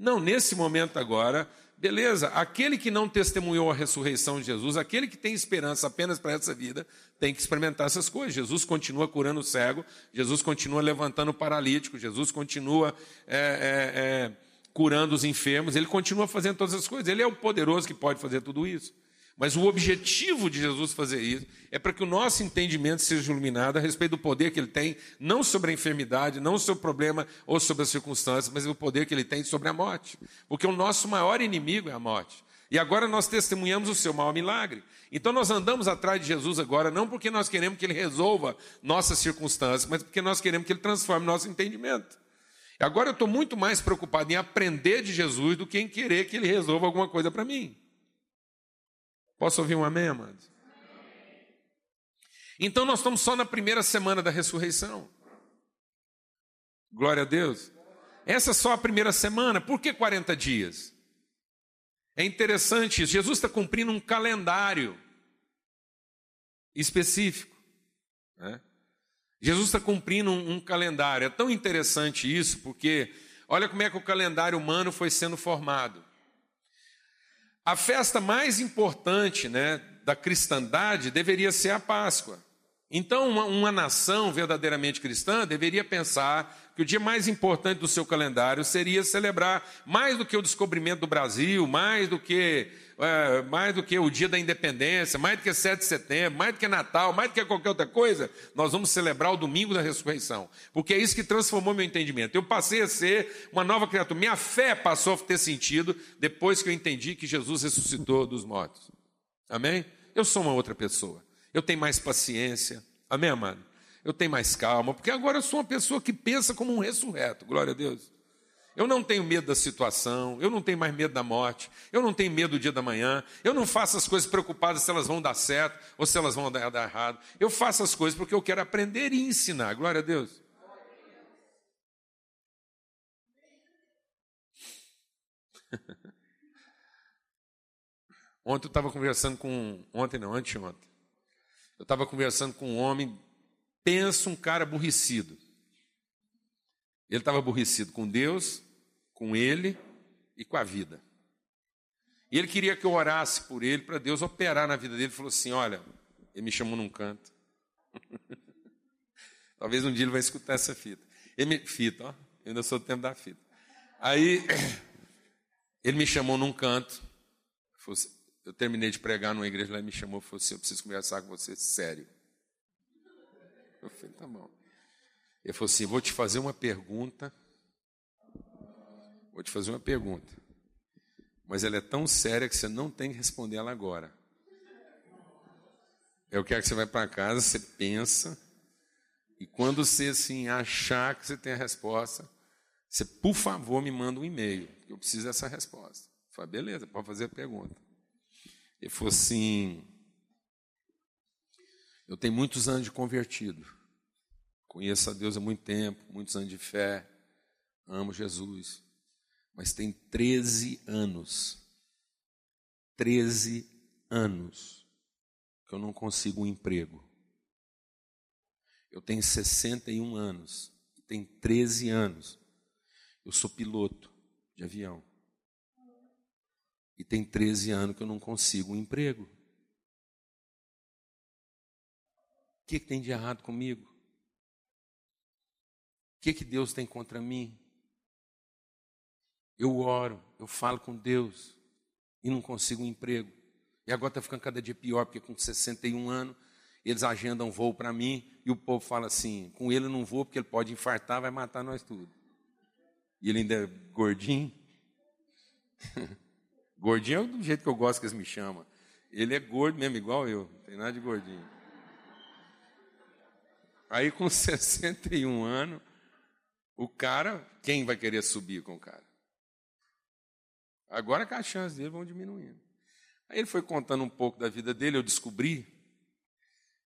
não, nesse momento agora, beleza, aquele que não testemunhou a ressurreição de Jesus, aquele que tem esperança apenas para essa vida, tem que experimentar essas coisas. Jesus continua curando o cego, Jesus continua levantando o paralítico, Jesus continua é, é, é, curando os enfermos, ele continua fazendo todas as coisas. Ele é o poderoso que pode fazer tudo isso. Mas o objetivo de Jesus fazer isso é para que o nosso entendimento seja iluminado a respeito do poder que ele tem, não sobre a enfermidade, não sobre o problema ou sobre as circunstâncias, mas o poder que ele tem sobre a morte. Porque o nosso maior inimigo é a morte. E agora nós testemunhamos o seu maior milagre. Então nós andamos atrás de Jesus agora, não porque nós queremos que ele resolva nossas circunstâncias, mas porque nós queremos que ele transforme nosso entendimento. Agora eu estou muito mais preocupado em aprender de Jesus do que em querer que ele resolva alguma coisa para mim. Posso ouvir um amém, amados? Então nós estamos só na primeira semana da ressurreição. Glória a Deus. Essa é só a primeira semana. Por que 40 dias? É interessante isso. Jesus está cumprindo um calendário específico. Né? Jesus está cumprindo um, um calendário. É tão interessante isso, porque olha como é que o calendário humano foi sendo formado. A festa mais importante né, da cristandade deveria ser a Páscoa. Então, uma, uma, nação verdadeiramente cristã deveria pensar que o dia mais importante do seu calendário seria celebrar mais do que o descobrimento do Brasil, mais do que é, mais do que o dia da independência, mais do que 7 de setembro, mais do que Natal, mais do que qualquer outra coisa, nós vamos celebrar o domingo da ressurreição. Porque é isso que transformou meu entendimento. Eu passei a ser uma nova criatura. Minha fé passou a ter sentido depois que eu entendi que Jesus ressuscitou dos mortos. Amém? Eu sou uma outra pessoa. Eu tenho mais paciência. Amém, amado? Eu tenho mais calma, porque agora eu sou uma pessoa que pensa como um ressurreto. Glória a Deus. Eu não tenho medo da situação, eu não tenho mais medo da morte, eu não tenho medo do dia da manhã, eu não faço as coisas preocupadas se elas vão dar certo ou se elas vão dar, dar errado. Eu faço as coisas porque eu quero aprender e ensinar. Glória a Deus. Ontem eu estava conversando com. Ontem não, anteontem. Eu estava conversando com um homem, pensa um cara aborrecido. Ele estava aborrecido com Deus, com ele e com a vida. E ele queria que eu orasse por ele, para Deus operar na vida dele. Ele falou assim: Olha, ele me chamou num canto. Talvez um dia ele vai escutar essa fita. Ele me, fita, ó, eu ainda sou do tempo da fita. Aí ele me chamou num canto. Eu terminei de pregar numa igreja lá e me chamou e falou assim: Eu preciso conversar com você sério. Eu falei: Tá bom. Ele falou assim: Vou te fazer uma pergunta. Vou te fazer uma pergunta. Mas ela é tão séria que você não tem que responder ela agora. Eu quero que você vá para casa, você pensa, e quando você assim, achar que você tem a resposta, você, por favor, me manda um e-mail, eu preciso dessa resposta. Eu falei, beleza, pode fazer a pergunta. Ele falou assim: Eu tenho muitos anos de convertido. Conheço a Deus há muito tempo, muitos anos de fé, amo Jesus. Mas tem 13 anos, 13 anos, que eu não consigo um emprego. Eu tenho 61 anos, tem 13 anos. Eu sou piloto de avião. E tem 13 anos que eu não consigo um emprego. O que, que tem de errado comigo? O que, que Deus tem contra mim? Eu oro, eu falo com Deus e não consigo um emprego. E agora está ficando cada dia pior, porque com 61 anos eles agendam voo para mim e o povo fala assim: com ele eu não vou porque ele pode infartar, vai matar nós tudo. E ele ainda é gordinho. Gordinho é do jeito que eu gosto que eles me chamam. Ele é gordo mesmo, igual eu, não tem nada de gordinho. Aí com 61 anos, o cara, quem vai querer subir com o cara? Agora que as chances dele vão diminuindo. Aí ele foi contando um pouco da vida dele, eu descobri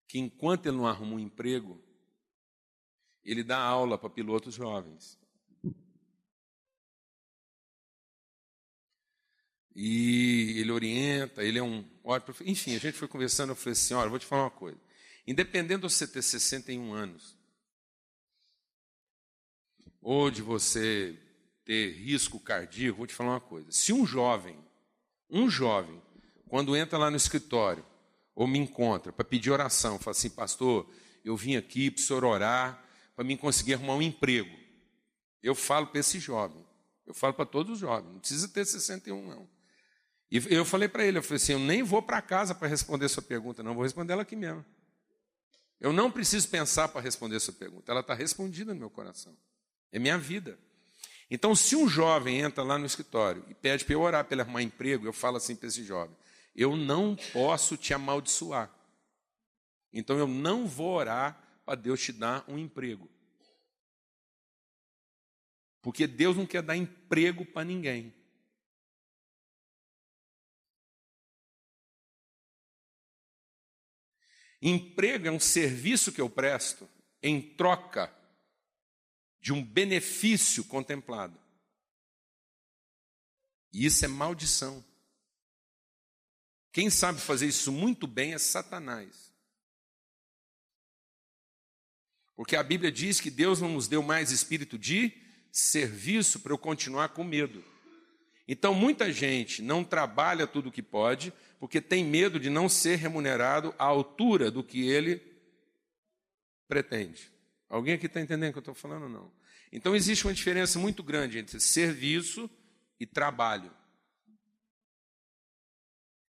que enquanto ele não arruma um emprego, ele dá aula para pilotos jovens. E ele orienta, ele é um ótimo. Enfim, a gente foi conversando, eu falei assim: olha, vou te falar uma coisa. Independente de você ter 61 anos, ou de você ter risco cardíaco, vou te falar uma coisa. Se um jovem, um jovem, quando entra lá no escritório, ou me encontra para pedir oração, fala assim, pastor, eu vim aqui para o senhor orar para mim conseguir arrumar um emprego. Eu falo para esse jovem, eu falo para todos os jovens, não precisa ter 61 não. E eu falei para ele, eu falei assim, eu nem vou para casa para responder sua pergunta, não, vou responder ela aqui mesmo. Eu não preciso pensar para responder sua pergunta, ela está respondida no meu coração. É minha vida. Então, se um jovem entra lá no escritório e pede para eu orar ele arrumar emprego, eu falo assim para esse jovem: eu não posso te amaldiçoar. Então, eu não vou orar para Deus te dar um emprego. Porque Deus não quer dar emprego para ninguém. Emprego é um serviço que eu presto em troca de um benefício contemplado. E isso é maldição. Quem sabe fazer isso muito bem é Satanás. Porque a Bíblia diz que Deus não nos deu mais espírito de serviço para eu continuar com medo. Então, muita gente não trabalha tudo o que pode, porque tem medo de não ser remunerado à altura do que ele pretende. Alguém aqui está entendendo o que eu estou falando ou não? Então existe uma diferença muito grande entre serviço e trabalho.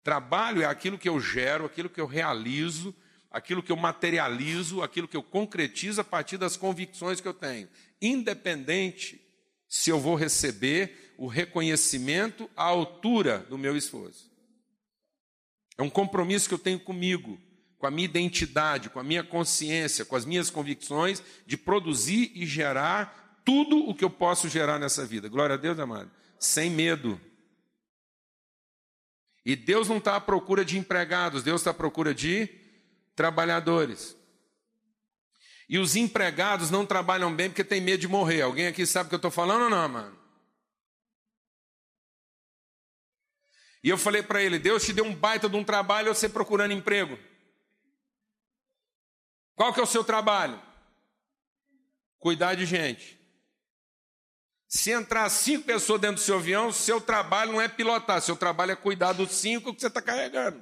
Trabalho é aquilo que eu gero, aquilo que eu realizo, aquilo que eu materializo, aquilo que eu concretizo a partir das convicções que eu tenho, independente se eu vou receber o reconhecimento à altura do meu esforço. É um compromisso que eu tenho comigo, com a minha identidade, com a minha consciência, com as minhas convicções, de produzir e gerar tudo o que eu posso gerar nessa vida. Glória a Deus, amado. Sem medo. E Deus não está à procura de empregados, Deus está à procura de trabalhadores. E os empregados não trabalham bem porque tem medo de morrer. Alguém aqui sabe o que eu estou falando ou não, mano? E eu falei para ele: Deus te deu um baita de um trabalho, você procurando emprego. Qual que é o seu trabalho? Cuidar de gente. Se entrar cinco pessoas dentro do seu avião, seu trabalho não é pilotar, seu trabalho é cuidar dos cinco que você está carregando.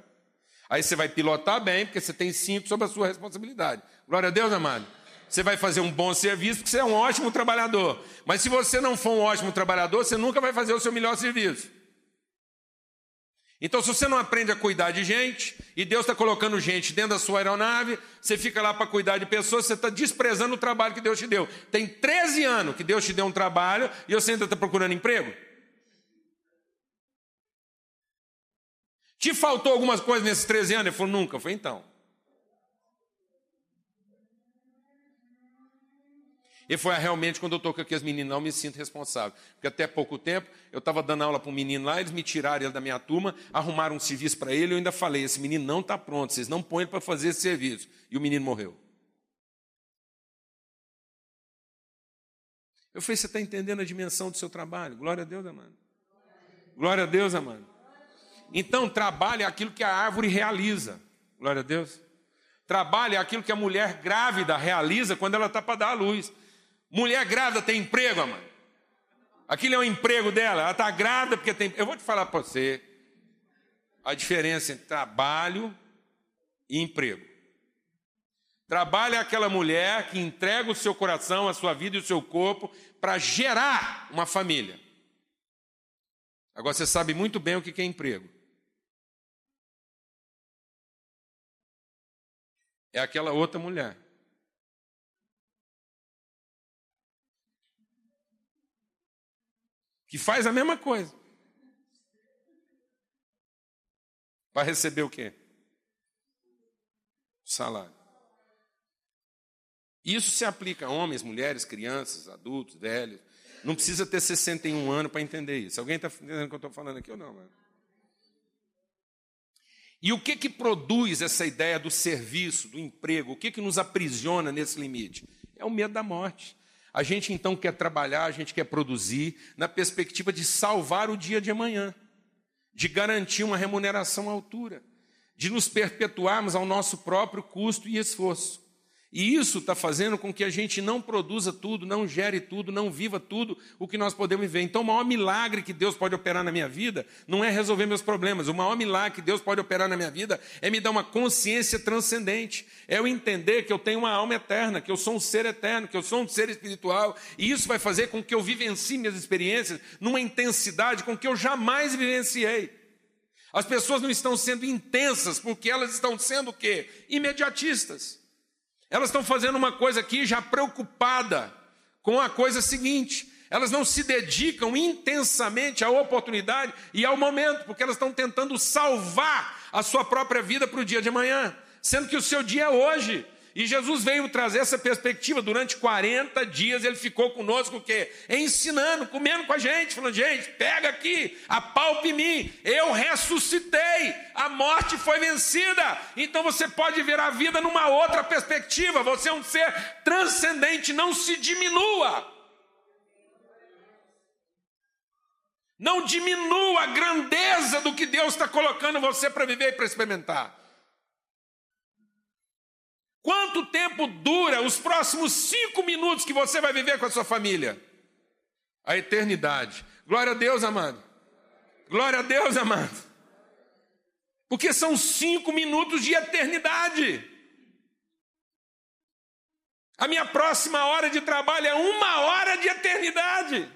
Aí você vai pilotar bem, porque você tem cinco sob a sua responsabilidade. Glória a Deus, amado. Você vai fazer um bom serviço, porque você é um ótimo trabalhador. Mas se você não for um ótimo trabalhador, você nunca vai fazer o seu melhor serviço. Então, se você não aprende a cuidar de gente, e Deus está colocando gente dentro da sua aeronave, você fica lá para cuidar de pessoas, você está desprezando o trabalho que Deus te deu. Tem 13 anos que Deus te deu um trabalho e você ainda está procurando emprego? Te faltou algumas coisas nesses 13 anos? Ele falou, nunca. Falei, então. E foi realmente quando eu estou com aqui as meninas, não me sinto responsável. Porque até pouco tempo eu estava dando aula para um menino lá, eles me tiraram ele da minha turma, arrumaram um serviço para ele, eu ainda falei: esse menino não está pronto, vocês não põem para fazer esse serviço. E o menino morreu. Eu falei: você está entendendo a dimensão do seu trabalho? Glória a Deus, amado. Glória a Deus, amado. Então, trabalho é aquilo que a árvore realiza. Glória a Deus. Trabalho é aquilo que a mulher grávida realiza quando ela está para dar à luz. Mulher grávida tem emprego, amado. Aquilo é um emprego dela. Ela está grávida porque tem. Eu vou te falar para você a diferença entre trabalho e emprego. Trabalho é aquela mulher que entrega o seu coração, a sua vida e o seu corpo para gerar uma família. Agora você sabe muito bem o que é emprego. É aquela outra mulher que faz a mesma coisa. Para receber o quê? Salário. Isso se aplica a homens, mulheres, crianças, adultos, velhos. Não precisa ter 61 anos para entender isso. Alguém está entendendo o que eu estou falando aqui ou não? Mano? E o que que produz essa ideia do serviço, do emprego? O que que nos aprisiona nesse limite? É o medo da morte. A gente então quer trabalhar, a gente quer produzir na perspectiva de salvar o dia de amanhã, de garantir uma remuneração à altura, de nos perpetuarmos ao nosso próprio custo e esforço. E isso está fazendo com que a gente não produza tudo, não gere tudo, não viva tudo o que nós podemos viver. Então, o maior milagre que Deus pode operar na minha vida não é resolver meus problemas. O maior milagre que Deus pode operar na minha vida é me dar uma consciência transcendente. É eu entender que eu tenho uma alma eterna, que eu sou um ser eterno, que eu sou um ser espiritual. E isso vai fazer com que eu vivencie minhas experiências numa intensidade com que eu jamais vivenciei. As pessoas não estão sendo intensas porque elas estão sendo o quê? Imediatistas. Elas estão fazendo uma coisa aqui já preocupada com a coisa seguinte. Elas não se dedicam intensamente à oportunidade e ao momento, porque elas estão tentando salvar a sua própria vida para o dia de amanhã, sendo que o seu dia é hoje. E Jesus veio trazer essa perspectiva. Durante 40 dias ele ficou conosco, o quê? Ensinando, comendo com a gente, falando: gente, pega aqui, apalpe mim, eu ressuscitei, a morte foi vencida. Então você pode ver a vida numa outra perspectiva. Você é um ser transcendente, não se diminua. Não diminua a grandeza do que Deus está colocando você para viver e para experimentar. Quanto tempo dura os próximos cinco minutos que você vai viver com a sua família? A eternidade. Glória a Deus, amado. Glória a Deus, amado. Porque são cinco minutos de eternidade. A minha próxima hora de trabalho é uma hora de eternidade.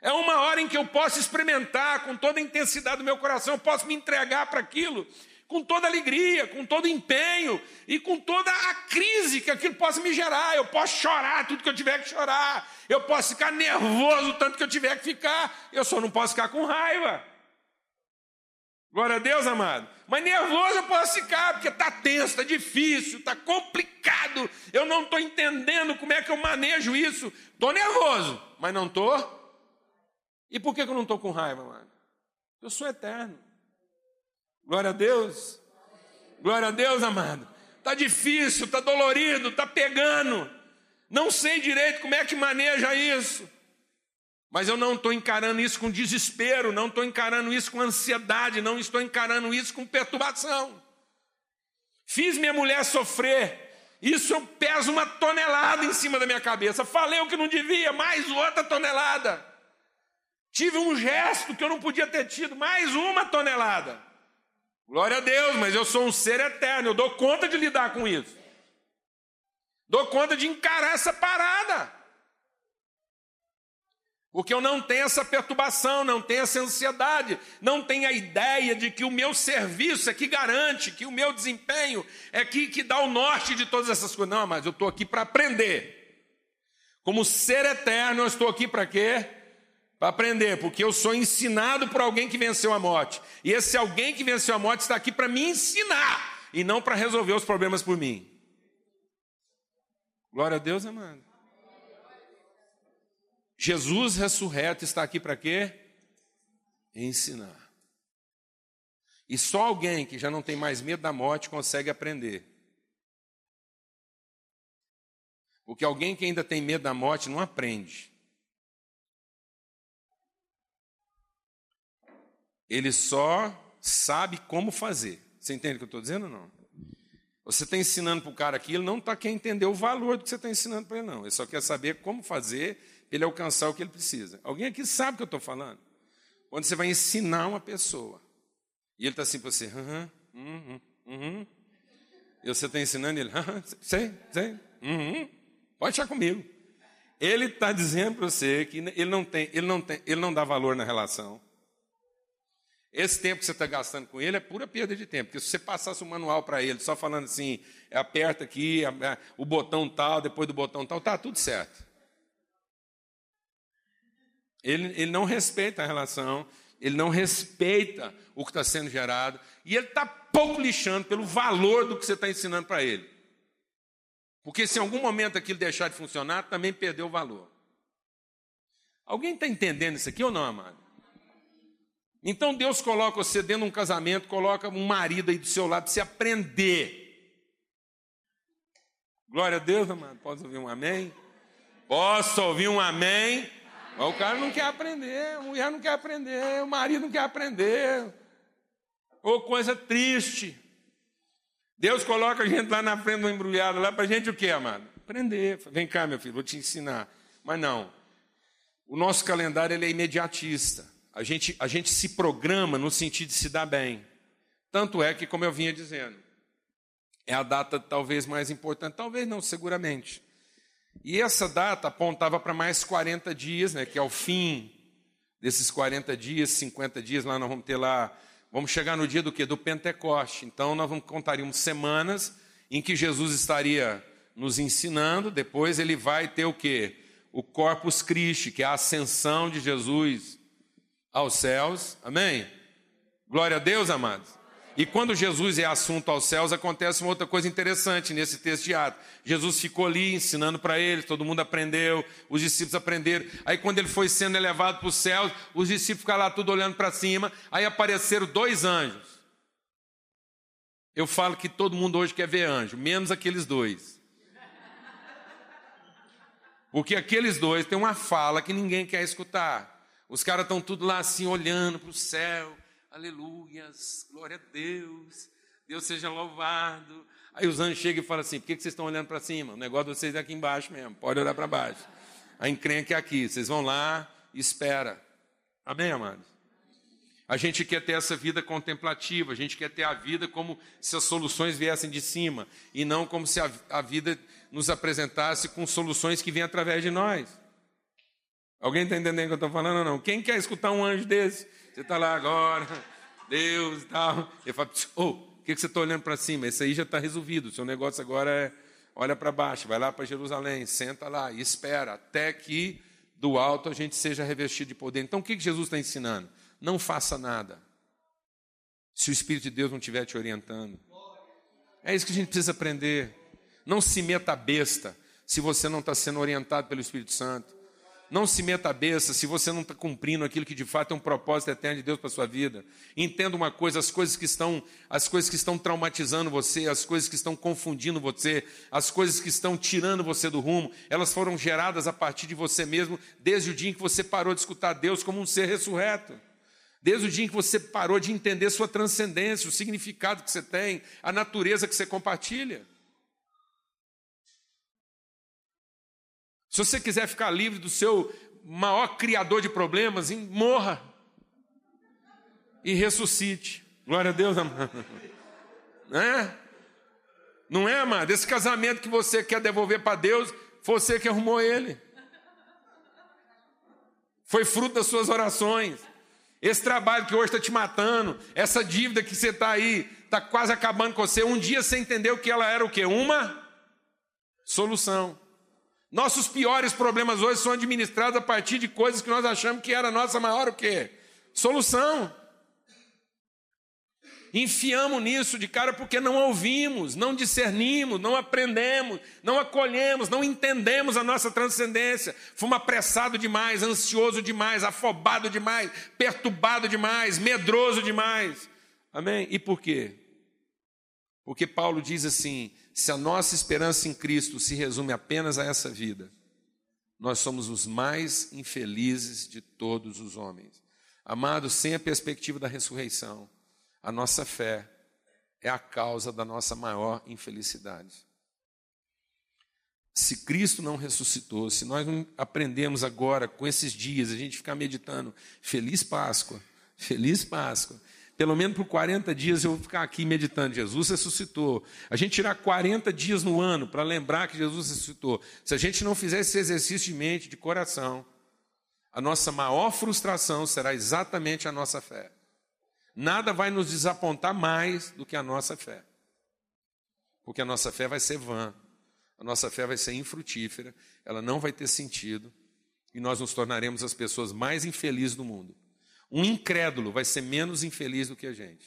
É uma hora em que eu posso experimentar com toda a intensidade do meu coração, eu posso me entregar para aquilo com toda alegria, com todo empenho e com toda a crise que aquilo possa me gerar. Eu posso chorar tudo que eu tiver que chorar, eu posso ficar nervoso tanto que eu tiver que ficar, eu só não posso ficar com raiva. Glória a Deus, amado. Mas nervoso eu posso ficar, porque está tenso, está difícil, está complicado. Eu não estou entendendo como é que eu manejo isso. Estou nervoso, mas não estou. E por que eu não estou com raiva, amado? Eu sou eterno. Glória a Deus. Glória a Deus, amado. Está difícil, está dolorido, está pegando. Não sei direito como é que maneja isso. Mas eu não estou encarando isso com desespero, não estou encarando isso com ansiedade, não estou encarando isso com perturbação. Fiz minha mulher sofrer, isso eu peso uma tonelada em cima da minha cabeça. Falei o que não devia, mais outra tonelada. Tive um gesto que eu não podia ter tido, mais uma tonelada. Glória a Deus, mas eu sou um ser eterno, eu dou conta de lidar com isso. Dou conta de encarar essa parada. Porque eu não tenho essa perturbação, não tenho essa ansiedade, não tenho a ideia de que o meu serviço é que garante, que o meu desempenho é que, que dá o norte de todas essas coisas. Não, mas eu estou aqui para aprender. Como ser eterno, eu estou aqui para quê? Para aprender, porque eu sou ensinado por alguém que venceu a morte. E esse alguém que venceu a morte está aqui para me ensinar e não para resolver os problemas por mim. Glória a Deus, amado. Jesus ressurreto está aqui para quê? Ensinar. E só alguém que já não tem mais medo da morte consegue aprender. Porque alguém que ainda tem medo da morte não aprende. Ele só sabe como fazer. Você entende o que eu estou dizendo ou não? Você está ensinando para o cara aqui, ele não está querendo entender o valor do que você está ensinando para ele, não. Ele só quer saber como fazer ele alcançar o que ele precisa. Alguém aqui sabe o que eu estou falando? Quando você vai ensinar uma pessoa, e ele está assim para você, uhum, uhum, uhum. E você está ensinando ele, sei, sei, uhum, pode deixar comigo. Ele está dizendo para você que ele não tem, ele não tem, ele não dá valor na relação. Esse tempo que você está gastando com ele é pura perda de tempo, porque se você passasse um manual para ele, só falando assim, aperta aqui, o botão tal, depois do botão tal, tá tudo certo. Ele, ele não respeita a relação, ele não respeita o que está sendo gerado, e ele está pouco lixando pelo valor do que você está ensinando para ele. Porque se em algum momento aquilo deixar de funcionar, também perdeu o valor. Alguém está entendendo isso aqui ou não, amado? Então Deus coloca você dentro de um casamento, coloca um marido aí do seu lado para você aprender. Glória a Deus, amado. Posso ouvir um amém? Posso ouvir um amém? O cara não quer aprender, a mulher não quer aprender, o marido não quer aprender. Ô, coisa triste. Deus coloca a gente lá na frente do embrulhado, lá para a gente o quê, amado? Aprender. Vem cá, meu filho, vou te ensinar. Mas não. O nosso calendário ele é imediatista. A gente, a gente se programa no sentido de se dar bem. Tanto é que, como eu vinha dizendo, é a data talvez mais importante, talvez não, seguramente. E essa data apontava para mais 40 dias, né, que é o fim desses 40 dias, 50 dias, lá nós vamos ter lá, vamos chegar no dia do que? Do Pentecoste. Então nós vamos contaríamos semanas em que Jesus estaria nos ensinando, depois ele vai ter o que? O Corpus Christi, que é a ascensão de Jesus aos céus. Amém? Glória a Deus, amados. E quando Jesus é assunto aos céus, acontece uma outra coisa interessante nesse texto de Atos. Jesus ficou ali ensinando para eles, todo mundo aprendeu, os discípulos aprenderam. Aí quando ele foi sendo elevado para os céus, os discípulos ficaram lá tudo olhando para cima, aí apareceram dois anjos. Eu falo que todo mundo hoje quer ver anjo, menos aqueles dois. Porque aqueles dois têm uma fala que ninguém quer escutar. Os caras estão tudo lá assim, olhando para o céu aleluias, glória a Deus, Deus seja louvado. Aí os anjos chegam e falam assim: por que vocês estão olhando para cima? O negócio de vocês é aqui embaixo mesmo, pode olhar para baixo. A encrenca é aqui, vocês vão lá e espera. Amém, amados? A gente quer ter essa vida contemplativa, a gente quer ter a vida como se as soluções viessem de cima, e não como se a, a vida nos apresentasse com soluções que vêm através de nós. Alguém está entendendo o que eu estou falando ou não? Quem quer escutar um anjo desse? Você está lá agora, Deus e tal. Ele fala, oh, o que, que você está olhando para cima? Esse aí já está resolvido. O seu negócio agora é olha para baixo, vai lá para Jerusalém, senta lá e espera até que do alto a gente seja revestido de poder. Então o que, que Jesus está ensinando? Não faça nada. Se o Espírito de Deus não estiver te orientando. É isso que a gente precisa aprender. Não se meta besta se você não está sendo orientado pelo Espírito Santo. Não se meta a besta se você não está cumprindo aquilo que de fato é um propósito eterno de Deus para sua vida. Entenda uma coisa: as coisas que estão, as coisas que estão traumatizando você, as coisas que estão confundindo você, as coisas que estão tirando você do rumo, elas foram geradas a partir de você mesmo, desde o dia em que você parou de escutar Deus como um ser ressurreto. Desde o dia em que você parou de entender sua transcendência, o significado que você tem, a natureza que você compartilha. Se você quiser ficar livre do seu maior criador de problemas, morra e ressuscite. Glória a Deus, amado. É? Não é, amado? Esse casamento que você quer devolver para Deus, foi você que arrumou ele. Foi fruto das suas orações. Esse trabalho que hoje está te matando, essa dívida que você está aí, está quase acabando com você. Um dia você entendeu que ela era o quê? Uma solução. Nossos piores problemas hoje são administrados a partir de coisas que nós achamos que era a nossa maior o quê? Solução. Enfiamos nisso de cara porque não ouvimos, não discernimos, não aprendemos, não acolhemos, não entendemos a nossa transcendência. Fomos apressados demais, ansioso demais, afobado demais, perturbado demais, medroso demais. Amém? E por quê? Porque Paulo diz assim: se a nossa esperança em Cristo se resume apenas a essa vida, nós somos os mais infelizes de todos os homens. Amados, sem a perspectiva da ressurreição, a nossa fé é a causa da nossa maior infelicidade. Se Cristo não ressuscitou, se nós não aprendemos agora, com esses dias, a gente ficar meditando, feliz Páscoa, feliz Páscoa, pelo menos por 40 dias eu vou ficar aqui meditando. Jesus ressuscitou. A gente tirar 40 dias no ano para lembrar que Jesus ressuscitou. Se a gente não fizer esse exercício de mente, de coração, a nossa maior frustração será exatamente a nossa fé. Nada vai nos desapontar mais do que a nossa fé. Porque a nossa fé vai ser vã, a nossa fé vai ser infrutífera, ela não vai ter sentido e nós nos tornaremos as pessoas mais infelizes do mundo. Um incrédulo vai ser menos infeliz do que a gente.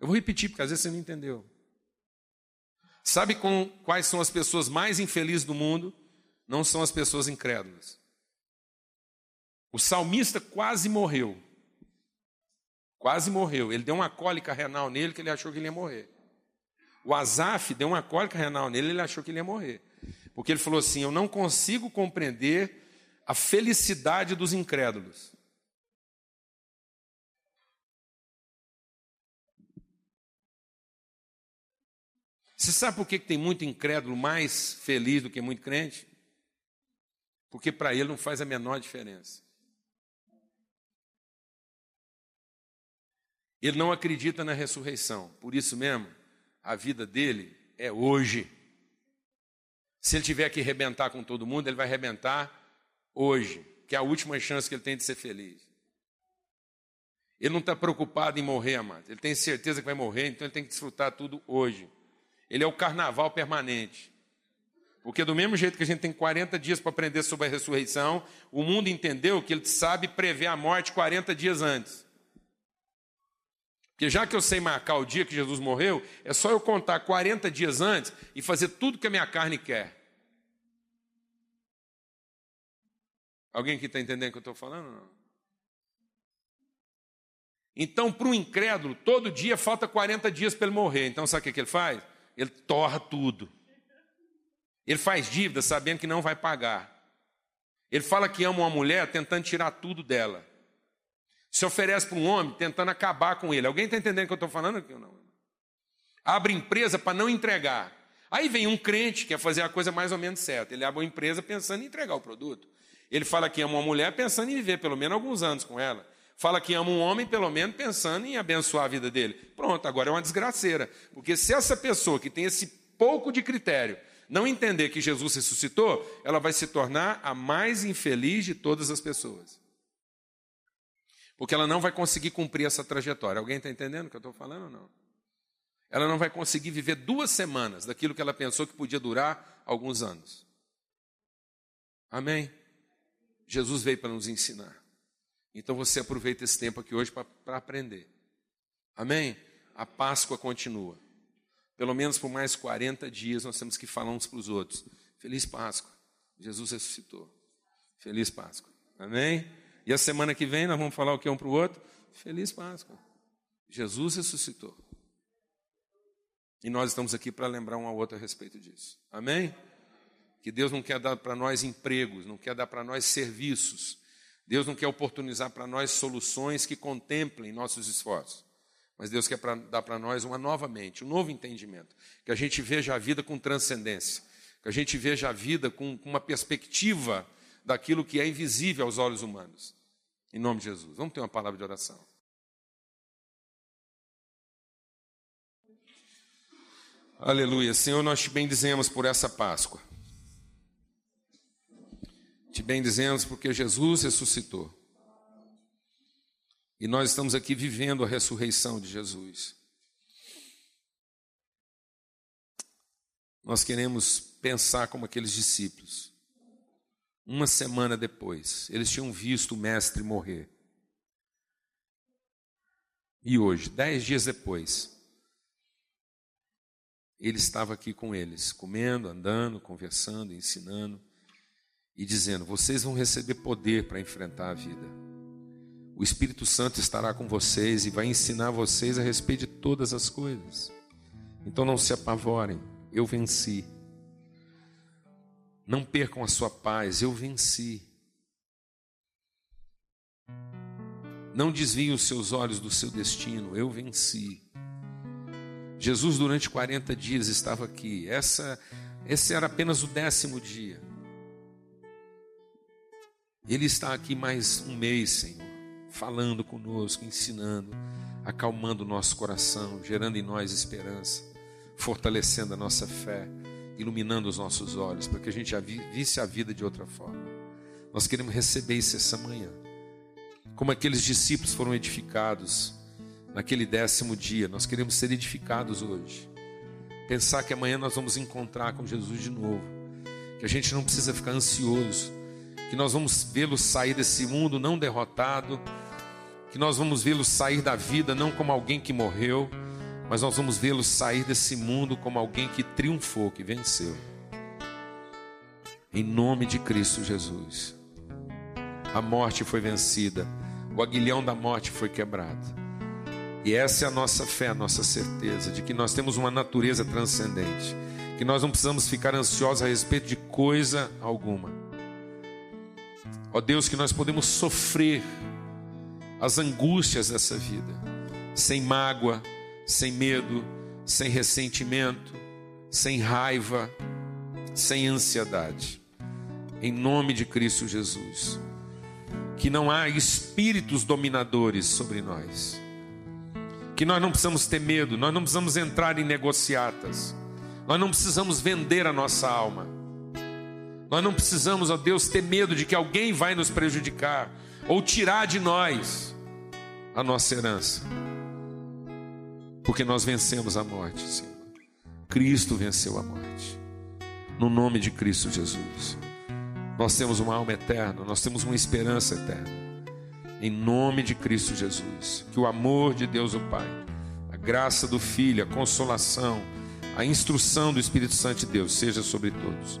Eu vou repetir, porque às vezes você não entendeu. Sabe com, quais são as pessoas mais infelizes do mundo? Não são as pessoas incrédulas. O salmista quase morreu. Quase morreu. Ele deu uma cólica renal nele que ele achou que ele ia morrer. O Azaf deu uma cólica renal nele, ele achou que ele ia morrer. Porque ele falou assim: Eu não consigo compreender a felicidade dos incrédulos. Você sabe por que tem muito incrédulo mais feliz do que muito crente? Porque para ele não faz a menor diferença. Ele não acredita na ressurreição, por isso mesmo, a vida dele é hoje. Se ele tiver que arrebentar com todo mundo, ele vai arrebentar hoje, que é a última chance que ele tem de ser feliz. Ele não está preocupado em morrer, amado. Ele tem certeza que vai morrer, então ele tem que desfrutar tudo hoje. Ele é o carnaval permanente. Porque do mesmo jeito que a gente tem 40 dias para aprender sobre a ressurreição, o mundo entendeu que ele sabe prever a morte 40 dias antes. Porque já que eu sei marcar o dia que Jesus morreu, é só eu contar 40 dias antes e fazer tudo que a minha carne quer. Alguém que está entendendo o que eu estou falando? Não? Então, para o incrédulo, todo dia falta 40 dias para ele morrer. Então, sabe o que ele faz? Ele torra tudo. Ele faz dívida sabendo que não vai pagar. Ele fala que ama uma mulher tentando tirar tudo dela se oferece para um homem tentando acabar com ele. Alguém está entendendo o que eu estou falando aqui ou não? Abre empresa para não entregar. Aí vem um crente que quer fazer a coisa mais ou menos certa. Ele abre uma empresa pensando em entregar o produto. Ele fala que ama uma mulher pensando em viver pelo menos alguns anos com ela. Fala que ama um homem pelo menos pensando em abençoar a vida dele. Pronto, agora é uma desgraceira. Porque se essa pessoa que tem esse pouco de critério não entender que Jesus ressuscitou, ela vai se tornar a mais infeliz de todas as pessoas. Porque ela não vai conseguir cumprir essa trajetória. Alguém está entendendo o que eu estou falando ou não? Ela não vai conseguir viver duas semanas daquilo que ela pensou que podia durar alguns anos. Amém? Jesus veio para nos ensinar. Então você aproveita esse tempo aqui hoje para aprender. Amém? A Páscoa continua. Pelo menos por mais 40 dias nós temos que falar uns para os outros. Feliz Páscoa. Jesus ressuscitou. Feliz Páscoa. Amém? E a semana que vem nós vamos falar o que um para o outro? Feliz Páscoa. Jesus ressuscitou. E nós estamos aqui para lembrar um ao outro a respeito disso. Amém? Que Deus não quer dar para nós empregos, não quer dar para nós serviços. Deus não quer oportunizar para nós soluções que contemplem nossos esforços. Mas Deus quer pra, dar para nós uma nova mente, um novo entendimento. Que a gente veja a vida com transcendência. Que a gente veja a vida com, com uma perspectiva daquilo que é invisível aos olhos humanos. Em nome de Jesus. Vamos ter uma palavra de oração. Aleluia. Senhor, nós te bendizemos por essa Páscoa. Te bendizemos porque Jesus ressuscitou. E nós estamos aqui vivendo a ressurreição de Jesus. Nós queremos pensar como aqueles discípulos. Uma semana depois, eles tinham visto o mestre morrer. E hoje, dez dias depois, ele estava aqui com eles, comendo, andando, conversando, ensinando e dizendo: Vocês vão receber poder para enfrentar a vida. O Espírito Santo estará com vocês e vai ensinar vocês a respeito de todas as coisas. Então não se apavorem, eu venci. Não percam a sua paz, eu venci. Não desviem os seus olhos do seu destino, eu venci. Jesus, durante 40 dias, estava aqui. Essa, esse era apenas o décimo dia. Ele está aqui mais um mês, Senhor, falando conosco, ensinando, acalmando o nosso coração, gerando em nós esperança, fortalecendo a nossa fé iluminando os nossos olhos, para que a gente já visse a vida de outra forma. Nós queremos receber isso essa manhã. Como aqueles discípulos foram edificados naquele décimo dia, nós queremos ser edificados hoje. Pensar que amanhã nós vamos encontrar com Jesus de novo. Que a gente não precisa ficar ansioso. Que nós vamos vê-lo sair desse mundo não derrotado. que nós vamos vê-lo sair da vida não como alguém que morreu, mas nós vamos vê-lo sair desse mundo como alguém que triunfou, que venceu. Em nome de Cristo Jesus. A morte foi vencida, o aguilhão da morte foi quebrado. E essa é a nossa fé, a nossa certeza de que nós temos uma natureza transcendente, que nós não precisamos ficar ansiosos a respeito de coisa alguma. Ó Deus, que nós podemos sofrer as angústias dessa vida, sem mágoa, sem medo, sem ressentimento, sem raiva, sem ansiedade. Em nome de Cristo Jesus. Que não há espíritos dominadores sobre nós. Que nós não precisamos ter medo, nós não precisamos entrar em negociatas. Nós não precisamos vender a nossa alma. Nós não precisamos, ó Deus, ter medo de que alguém vai nos prejudicar ou tirar de nós a nossa herança. Porque nós vencemos a morte, Senhor. Cristo venceu a morte. No nome de Cristo Jesus. Nós temos uma alma eterna, nós temos uma esperança eterna. Em nome de Cristo Jesus. Que o amor de Deus, o Pai, a graça do Filho, a consolação, a instrução do Espírito Santo de Deus seja sobre todos,